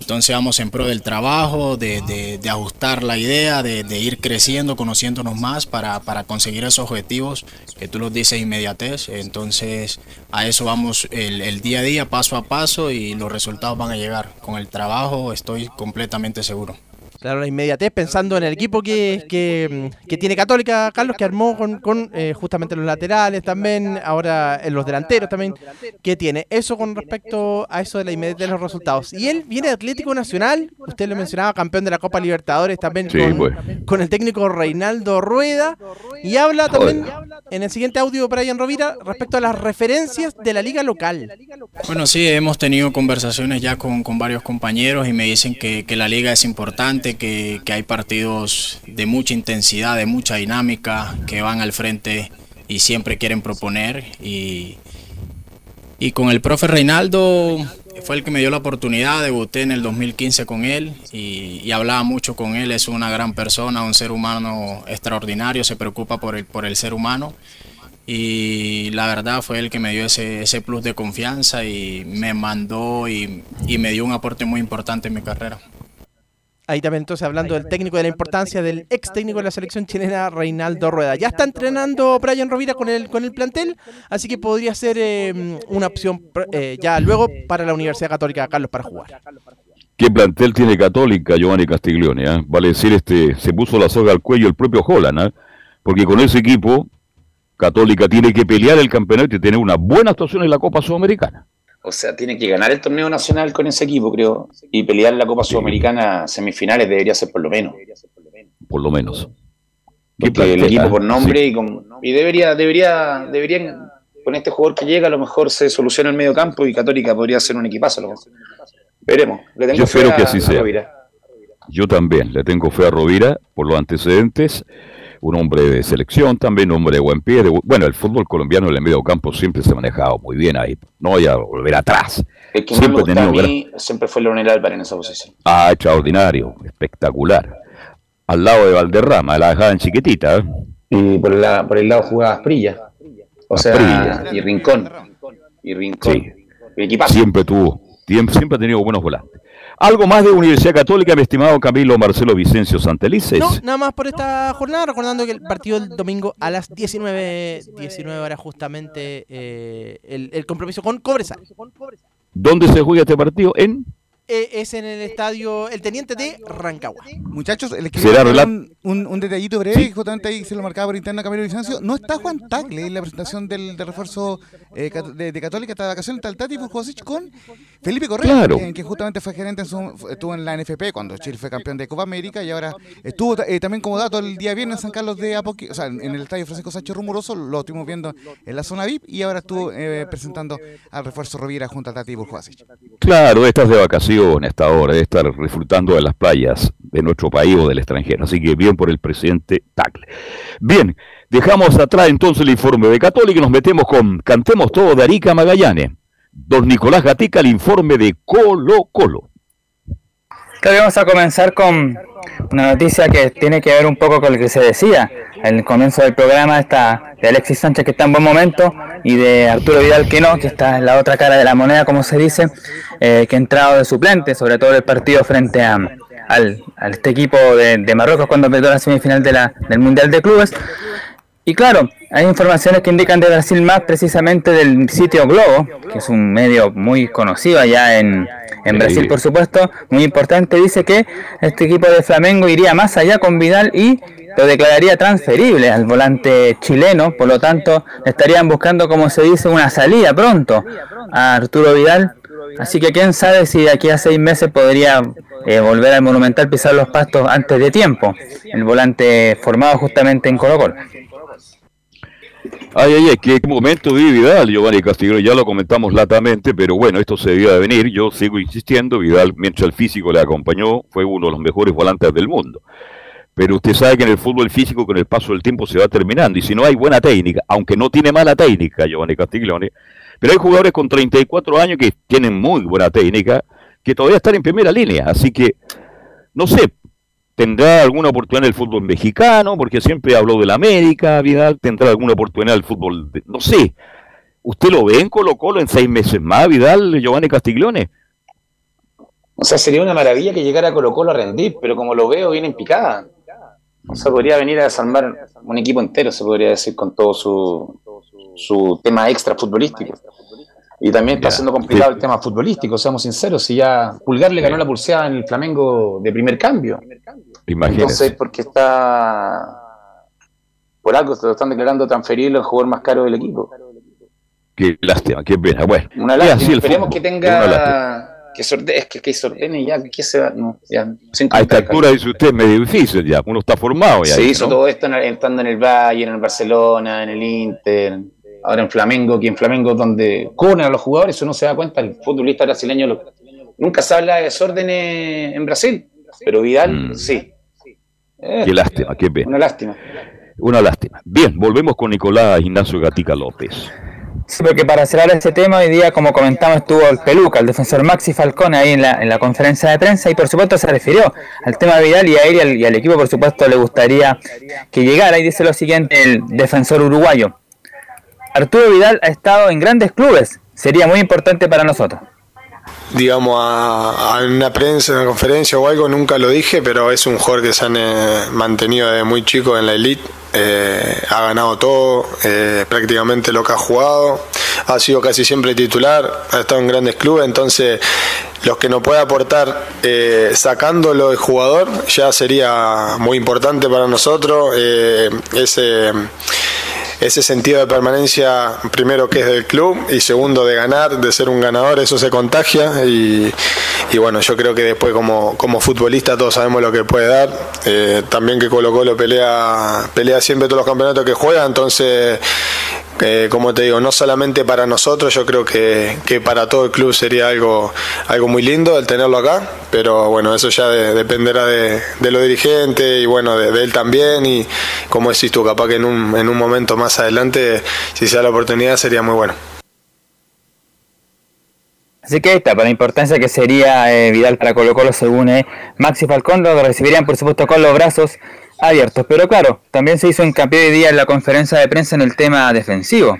Entonces vamos en pro del trabajo, de, de- ajustar la idea, de, ir creciendo, conociéndonos más para, para conseguir esos objetivos que tú los dices inmediatez. Entonces a eso vamos el día a día, paso a paso y los resultados van a llegar. Con el trabajo estoy completamente seguro. Claro, la inmediatez pensando en el equipo que, que, que tiene Católica, Carlos, que armó con, con, eh, justamente los laterales también, ahora en los delanteros también, que tiene. Eso con respecto a eso de la inmediatez de los resultados. Y él viene de Atlético Nacional, usted lo mencionaba, campeón de la Copa Libertadores también Sí, con, pues. con el técnico Reinaldo Rueda. Y habla también en el siguiente audio Brian Rovira respecto a las referencias de la liga local. Bueno, sí, hemos tenido conversaciones ya con, con varios compañeros y me dicen que, que la liga es importante, que, hay partidos de mucha intensidad, de mucha dinámica, que van al frente y siempre quieren proponer. Y, y con el profe Reinaldo fue el que me dio la oportunidad, debuté en el 2015 con él y, y, hablaba mucho con él, es una gran persona, un ser humano extraordinario, se preocupa por el, por el ser humano y la verdad fue el que me dio ese, ese plus de confianza y me mandó y, y me dio un aporte muy importante en mi carrera. Ahí también entonces hablando del técnico de la importancia del ex técnico de la selección chilena, Reinaldo Rueda. Ya está entrenando Brian Rovira con el, con el plantel, así que podría ser eh, una opción eh, ya luego para la Universidad Católica Carlos para jugar. ¿Qué plantel tiene Católica, Giovanni Castiglione? eh? Vale decir, este, se puso la soga al cuello el propio Holland, ¿eh? porque con ese equipo Católica tiene que pelear el campeonato y tener una buena actuación en la Copa Sudamericana. O sea, tiene que ganar el torneo nacional con ese equipo, creo, y pelear la Copa Sudamericana semifinales debería ser por lo menos. Por lo menos. Porque el equipo por nombre y, con, y debería, debería, deberían, con este jugador que llega, a lo mejor se soluciona el medio campo y Católica podría ser un equipazo. Lo. Veremos. Le tengo Yo espero a- que así a sea. Rovira. Yo también le tengo fe a Rovira por los antecedentes. Un hombre de selección, también un hombre de buen pie. de bueno, el fútbol colombiano en el medio campo siempre se ha manejado muy bien ahí. No voy a volver atrás. El que me Siempre ha gusta a tenido gran- mí siempre fue Leonel Álvarez en esa posición. Ah, extraordinario, espectacular. Al lado de Valderrama, la dejaban chiquitita. ¿eh? Y por, la, por el lado jugaba Asprilla. O sea, Asprilla. y Rincón. Y Rincón. Sí. El. Siempre tuvo, tiemp- siempre ha tenido buenos volantes. Algo más de Universidad Católica, mi estimado Camilo Marcelo Vicencio Santelices. No, nada más por esta jornada, recordando que el partido del domingo a las 19, 19 horas justamente eh, el, el compromiso con Cobresal. ¿Dónde se juega este partido? En Eh, es en el estadio El Teniente de Rancagua. Muchachos, les relat- un, un, un detallito breve, que justamente ahí se lo marcaba por interno Camilo Vicencio. No está Juan Tagle en la presentación del, del refuerzo eh, de, de Católica, esta vacación está el Tati Josic con Felipe Correa, Claro. que, que justamente fue gerente, en su- estuvo en la NFP cuando Chile fue campeón de Copa América y ahora estuvo eh, también como dato el día viernes en San Carlos de Apoqui, o sea, en el estadio Francisco Sánchez Rumoroso, lo estuvimos viendo en la zona VIP y ahora estuvo eh, presentando al refuerzo Rovira junto a Tati Burjosic. Claro, estás de vacaciones hasta ahora, de estar disfrutando de las playas de nuestro país o del extranjero. Así que bien por el presidente Tagle. Bien, dejamos atrás entonces el informe de Católica y nos metemos con Cantemos Todo de Arica Magallanes. Don Nicolás Gatica, el informe de Colo Colo. Claro, vamos a comenzar con una noticia que tiene que ver un poco con lo que se decía en el comienzo del programa, de Alexis Sánchez que está en buen momento y de Arturo Vidal que no, que está en la otra cara de la moneda, como se dice, eh, que ha entrado de suplente, sobre todo el partido frente a, al, este equipo de, Marruecos cuando perdió la semifinal de del Mundial de Clubes. Y claro, hay informaciones que indican de Brasil más precisamente del sitio Globo, que es un medio muy conocido allá en, en. Brasil, por supuesto, muy importante. Dice que este equipo de Flamengo iría más allá con Vidal y lo declararía transferible al volante chileno, por lo tanto, estarían buscando, como se dice, una salida pronto a Arturo Vidal. Así que quién sabe si de aquí a seis meses podría eh, volver al Monumental pisar los pastos antes de tiempo, el volante formado justamente en Colo Colo. Ay, ay, ay, qué momento vive Vidal, Giovanni Castillo, ya lo comentamos latamente, pero bueno, esto se debía de venir, yo sigo insistiendo, Vidal, mientras el físico le acompañó, fue uno de los mejores volantes del mundo. Pero usted sabe que en el fútbol físico con el paso del tiempo se va terminando, y si no hay buena técnica, aunque no tiene mala técnica, Giovanni Castiglione, pero hay jugadores con 34 años que tienen muy buena técnica, que todavía están en primera línea, así que, no sé, tendrá alguna oportunidad en el fútbol mexicano, porque siempre habló del América, Vidal, tendrá alguna oportunidad en el fútbol, no sé. ¿Usted lo ve en Colo Colo en seis meses más, Vidal, Giovanni Castiglione? O sea, sería una maravilla que llegara Colo Colo a rendir, pero como lo veo, viene en picada. O sea, podría venir a desarmar un equipo entero, se podría decir, con todo su, su tema extra futbolístico. Y también está siendo complicado el tema futbolístico, seamos sinceros. Si ya Pulgar le ganó la pulseada en el Flamengo de primer cambio. Imagínese. Entonces, porque está. Por algo se lo están declarando transferible el jugador más caro del equipo. Qué lástima, qué pena. Bueno, Una lástima. Esperemos que tenga. Que sorte, es que, que sortene ya, que se va. No, ya, sin A esta altura dice usted, es medio difícil ya, uno está formado ya. Se hizo ¿no? todo esto en- estando en el Bayern, en el Barcelona, en el Inter, ahora en Flamengo, que en Flamengo donde cobran a los jugadores, uno se da cuenta, el futbolista brasileño lo- nunca se habla de desórdenes en Brasil, pero Vidal sí. Eh, Mm. Qué lástima, qué pena. Una lástima. Una lástima. Bien, volvemos con Nicolás Ignacio Gatica López. Sí, porque para cerrar ese tema, hoy día, como comentamos, estuvo el Peluca, el defensor Maxi Falcone, ahí en la, en la conferencia de prensa, y por supuesto se refirió al tema de Vidal y a él y al, y al equipo, por supuesto, le gustaría que llegara. Y dice lo siguiente el defensor uruguayo. Arturo Vidal ha estado en grandes clubes, sería muy importante para nosotros. digamos, a, una prensa, en una conferencia o algo, nunca lo dije, pero es un jugador que se han eh, mantenido desde muy chico en la elite, eh, ha ganado todo, eh, prácticamente lo que ha jugado, ha sido casi siempre titular, ha estado en grandes clubes, entonces los que nos puede aportar eh, sacándolo de jugador ya sería muy importante para nosotros, eh, ese ese sentido de permanencia, primero que es del club y segundo de ganar, de ser un ganador, eso se contagia y, y bueno, yo creo que después como, como futbolista todos sabemos lo que puede dar, Eh, también que Colo Colo pelea, pelea siempre todos los campeonatos que juega, entonces eh, como te digo, no solamente para nosotros, yo creo que, que para todo el club sería algo, algo muy lindo el tenerlo acá, pero bueno, eso ya de- dependerá de, de los dirigentes y bueno, de, de él también y como decís tú, capaz que en un, en un momento más adelante, si se da la oportunidad, sería muy bueno. Así que ahí está, para la importancia que sería eh, Vidal para Colo Colo según eh, Maxi Falcón, lo recibirían por supuesto con los brazos abiertos. Pero claro, también se hizo hincapié hoy día en la conferencia de prensa en el tema defensivo.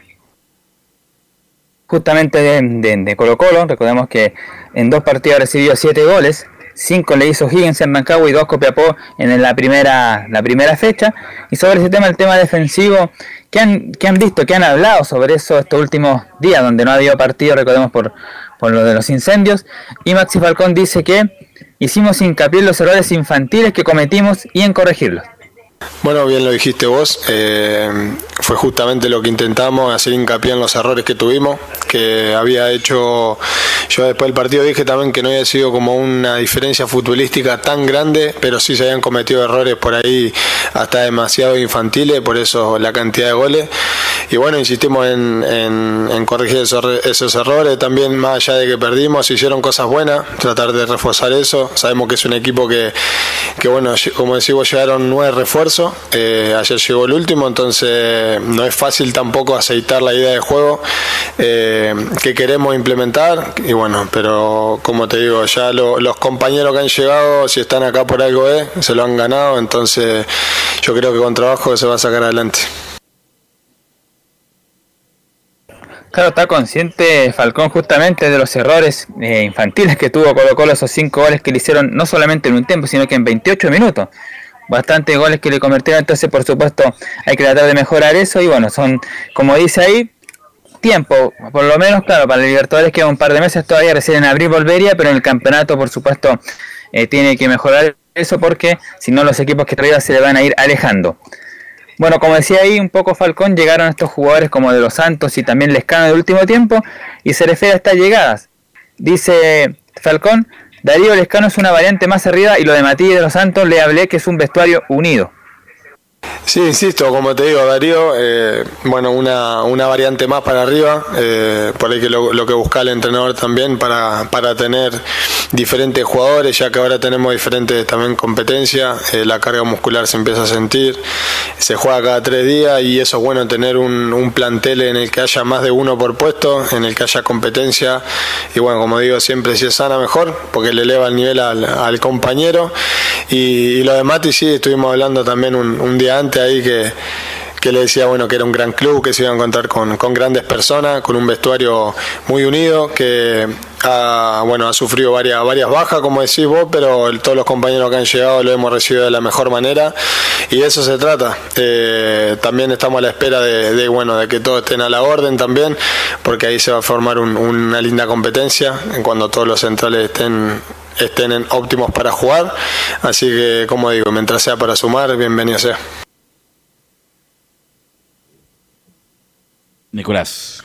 Justamente de, de, de Colo Colo, recordemos que en dos partidos recibió siete goles, cinco le hizo Higgins en Mancagua y dos Copiapó en la primera, la primera fecha. Y sobre ese tema, el tema defensivo, ¿qué han, qué han visto, qué han hablado sobre eso estos últimos días, donde no ha habido partido, recordemos por, por lo de los incendios? Y Maxi Falcón dice que hicimos hincapié en los errores infantiles que cometimos y en corregirlos. Bueno, bien lo dijiste vos, eh, fue justamente lo que intentamos, hacer hincapié en los errores que tuvimos, que había hecho, yo después del partido dije también que no había sido como una diferencia futbolística tan grande, pero sí se habían cometido errores por ahí hasta demasiado infantiles, por eso la cantidad de goles. Y bueno, insistimos en, corregir esos, erro- esos errores, también más allá de que perdimos, se hicieron cosas buenas, tratar de reforzar eso, sabemos que es un equipo que, bueno, como decimos, llegaron nueve refuerzos, eh, ayer llegó el último, entonces no es fácil tampoco aceitar la idea de juego eh, que queremos implementar, y bueno, pero como te digo, ya lo- los compañeros que han llegado, si están acá por algo es, se lo han ganado, entonces yo creo que con trabajo se va a sacar adelante. Claro, está consciente Falcón justamente de los errores eh, infantiles que tuvo Colo Colo, esos cinco goles que le hicieron no solamente en un tiempo, sino que en 28 minutos. Bastantes goles que le convirtieron, entonces por supuesto hay que tratar de mejorar eso y bueno, son, como dice ahí, tiempo, por lo menos claro, para el Libertadores queda un par de meses todavía, recién en abril volvería, pero en el campeonato por supuesto eh, tiene que mejorar eso porque si no los equipos que traía se le van a ir alejando. Bueno, como decía ahí un poco Falcón, llegaron estos jugadores como de los Santos y también Lescano de último tiempo y se refiere a estas llegadas. Dice Falcón, Darío Lescano es una variante más arriba y lo de Matías de los Santos le hablé que es un vestuario unido. Sí, insisto, como te digo, Darío, eh, bueno, una, una variante más para arriba, eh, por ahí que lo, que busca el entrenador también para, para tener diferentes jugadores, ya que ahora tenemos diferentes también competencias, eh, la carga muscular se empieza a sentir, se juega cada tres días y eso es bueno tener un, plantel en el que haya más de uno por puesto, en el que haya competencia y bueno, como digo, siempre si es sana mejor, porque le eleva el nivel al, al compañero. Y, y lo de Mati sí, estuvimos hablando también un, un día ahí que, que le decía bueno que era un gran club, que se iba a encontrar con, con grandes personas, con un vestuario muy unido, que ha, bueno, ha sufrido varias, varias bajas, como decís vos, pero todos los compañeros que han llegado lo hemos recibido de la mejor manera y de eso se trata. Eh, también estamos a la espera de, bueno, de que todos estén a la orden también, porque ahí se va a formar un- una linda competencia en cuando todos los centrales estén estén en óptimos para jugar, así que como digo, mientras sea para sumar, bienvenido sea. Nicolás.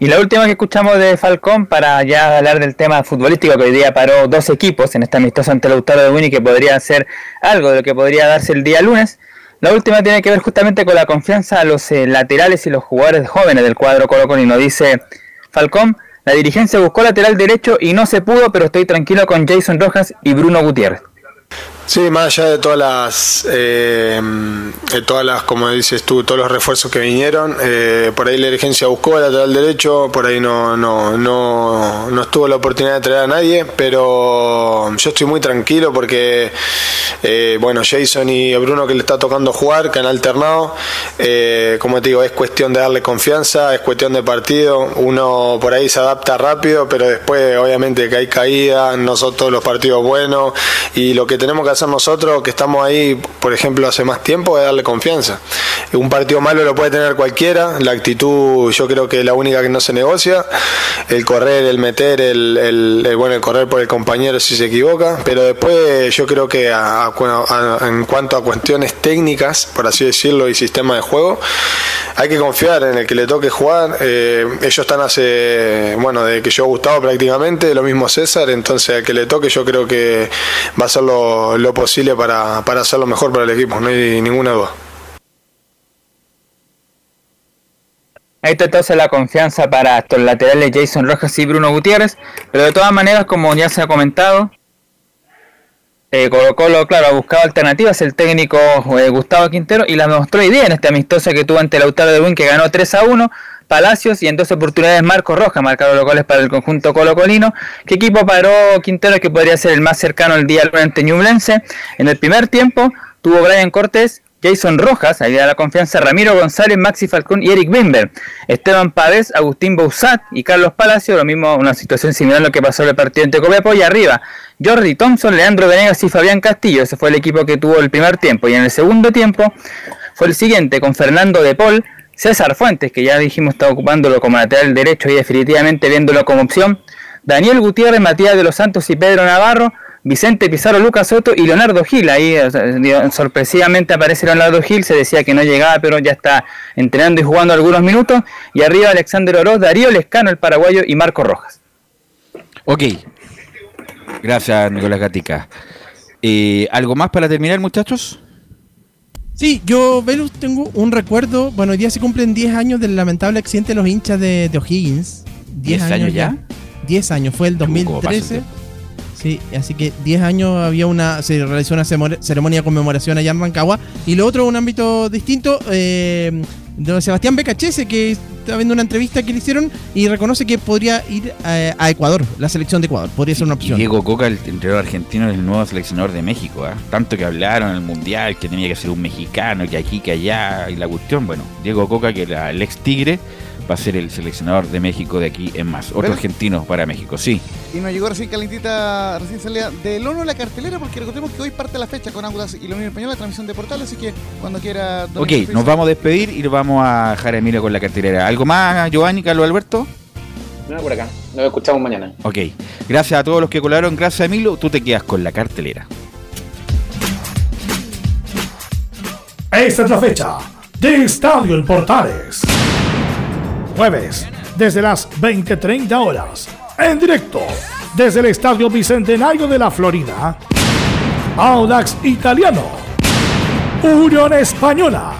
Y la última que escuchamos de Falcón para ya hablar del tema futbolístico que hoy día paró dos equipos en este amistoso ante Lautaro de Winnie que podría ser algo de lo que podría darse el día lunes. La última tiene que ver justamente con la confianza a los eh, laterales y los jugadores jóvenes del cuadro Colo nos dice Falcón, la dirigencia buscó lateral derecho y no se pudo, pero estoy tranquilo con Jason Rojas y Bruno Gutiérrez. Sí, más allá de todas las, eh, de todas las, como dices tú, todos los refuerzos que vinieron, eh, por ahí la dirigencia buscó lateral derecho, por ahí no, no, no, no estuvo la oportunidad de traer a nadie, pero yo estoy muy tranquilo porque, eh, bueno, Jason y Bruno que le está tocando jugar, que han alternado, como te digo, es cuestión de darle confianza, es cuestión de partido, uno por ahí se adapta rápido, pero después obviamente que hay caídas, nosotros los partidos buenos y lo que tenemos que hacer nosotros que estamos ahí, por ejemplo, hace más tiempo, es darle confianza. Un partido malo lo puede tener cualquiera, la actitud yo creo que es la única que no se negocia, el correr, el meter, el, bueno, el correr por el compañero si se equivoca, pero después yo creo que en cuanto a cuestiones técnicas, por así decirlo, y sistema de juego, hay que confiar en el que le toque jugar. Eh, ellos están hace, bueno, de que yo he gustado prácticamente, lo mismo César, entonces al que le toque yo creo que va a ser lo posible para, para hacerlo mejor para el equipo, no hay ninguna duda. Ahí está entonces la confianza para estos laterales Jason Rojas y Bruno Gutiérrez, pero de todas maneras, como ya se ha comentado, eh, Colo claro, ha buscado alternativas el técnico eh, Gustavo Quintero y la mostró idea en este amistoso que tuvo ante Lautaro de Win que ganó 3 a 1 Palacios y en dos oportunidades Marco Roja marcaron los goles para el conjunto colocolino. ¿Qué equipo paró Quintero que podría ser el más cercano el día lunes ante Ñublense? En el primer tiempo tuvo Brian Cortés, Jason Rojas, ahí da la confianza, Ramiro González, Maxi Falcón y Eric Bimber. Esteban Pávez, Agustín Bouzat y Carlos Palacio, lo mismo, una situación similar a lo que pasó en el partido entre Copiapó y arriba. Jordi Thompson, Leandro Venegas y Fabián Castillo, ese fue el equipo que tuvo el primer tiempo. Y en el segundo tiempo fue el siguiente, con Fernando de Paul, César Fuentes, que ya dijimos está ocupándolo como lateral derecho y definitivamente viéndolo como opción. Daniel Gutiérrez, Matías de los Santos y Pedro Navarro. Vicente Pizarro, Lucas Soto y Leonardo Gil. Ahí sorpresivamente aparece Leonardo Gil, se decía que no llegaba, pero ya está entrenando y jugando algunos minutos. Y arriba Alexander Oroz, Darío Lescano, el paraguayo, y Marco Rojas. Ok. Gracias, Nicolás Gatica. Eh, ¿Algo más para terminar, muchachos? Sí, yo, Velus, tengo un recuerdo. Bueno, hoy día se cumplen 10 años del lamentable accidente de los hinchas de, O'Higgins. 10 años, ya? 10 años, fue el 2013. Sí, así que 10 años había una, se realizó una ceremonia de conmemoración allá en Rancagua. Y lo otro, un ámbito distinto, eh, de Sebastián Becachese, que está viendo una entrevista que le hicieron y reconoce que podría ir a, Ecuador, la selección de Ecuador, podría ser una opción. Diego Coca, el entrenador argentino, es el nuevo seleccionador de México. ¿eh? Tanto que hablaron en el Mundial, que tenía que ser un mexicano, que aquí, que allá, y la cuestión, bueno, Diego Coca, que era el ex Tigre, va a ser el seleccionador de México de aquí en más. Otro argentino para México, sí. Y nos llegó recién calentita, recién salida del ONU la cartelera, porque recordemos que hoy parte la fecha con Ángulas y lo mismo español, la transmisión de portal, así que cuando quiera. Ok, nos vamos a despedir y vamos a dejar a Emilio con la cartelera. ¿Algo más, Giovanni, Carlos Alberto? No, por acá. Nos escuchamos mañana. Ok. Gracias a todos los que colaboraron. Gracias, Emilio. Tú te quedas con la cartelera. Esta es la fecha de Estadio en Portales. Jueves, desde las 20:30 horas. En directo, desde el Estadio Bicentenario de la Florida. Audax Italiano. Unión Española.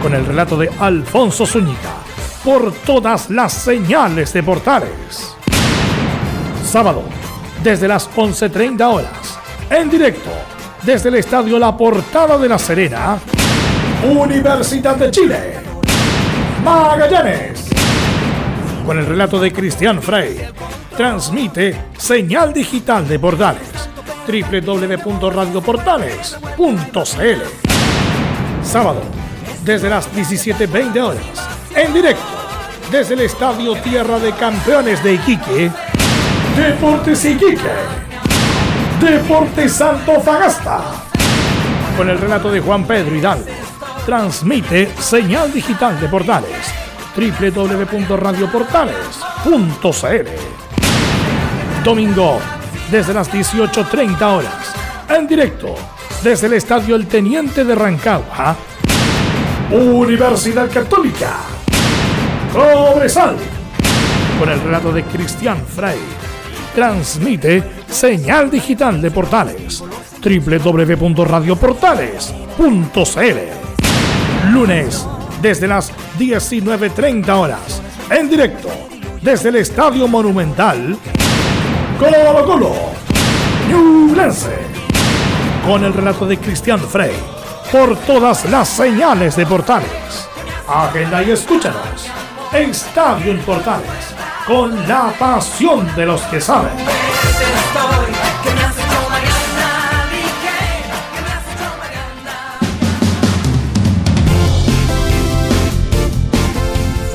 Con el relato de Alfonso Zúñiga. Por todas las señales de Portales. Sábado, desde las 11.30 horas. En directo, desde el Estadio La Portada de la Serena. Universidad de Chile. Magallanes. Con el relato de Cristian Frey. Transmite señal digital de Portales. www.radioportales.cl Sábado, desde las 17.20 horas. En directo, desde el Estadio Tierra de Campeones de Iquique. Deportes Iquique. Deportes Santo Fagasta. Con el relato de Juan Pedro Hidalgo transmite señal digital de portales. www.radioportales.cl Domingo, desde las 18.30 horas, en directo, desde el Estadio El Teniente de Rancagua, Universidad Católica, Cobresal, con el relato de Cristian Frey, transmite señal digital de portales www.radioportales.cl lunes desde las 19.30 horas, en directo desde el Estadio Monumental, Colo Colo, Lance con el relato de Cristian Frey por todas las señales de Portales. Agenda y escúchanos. Estadio en Portales, con la pasión de los que saben.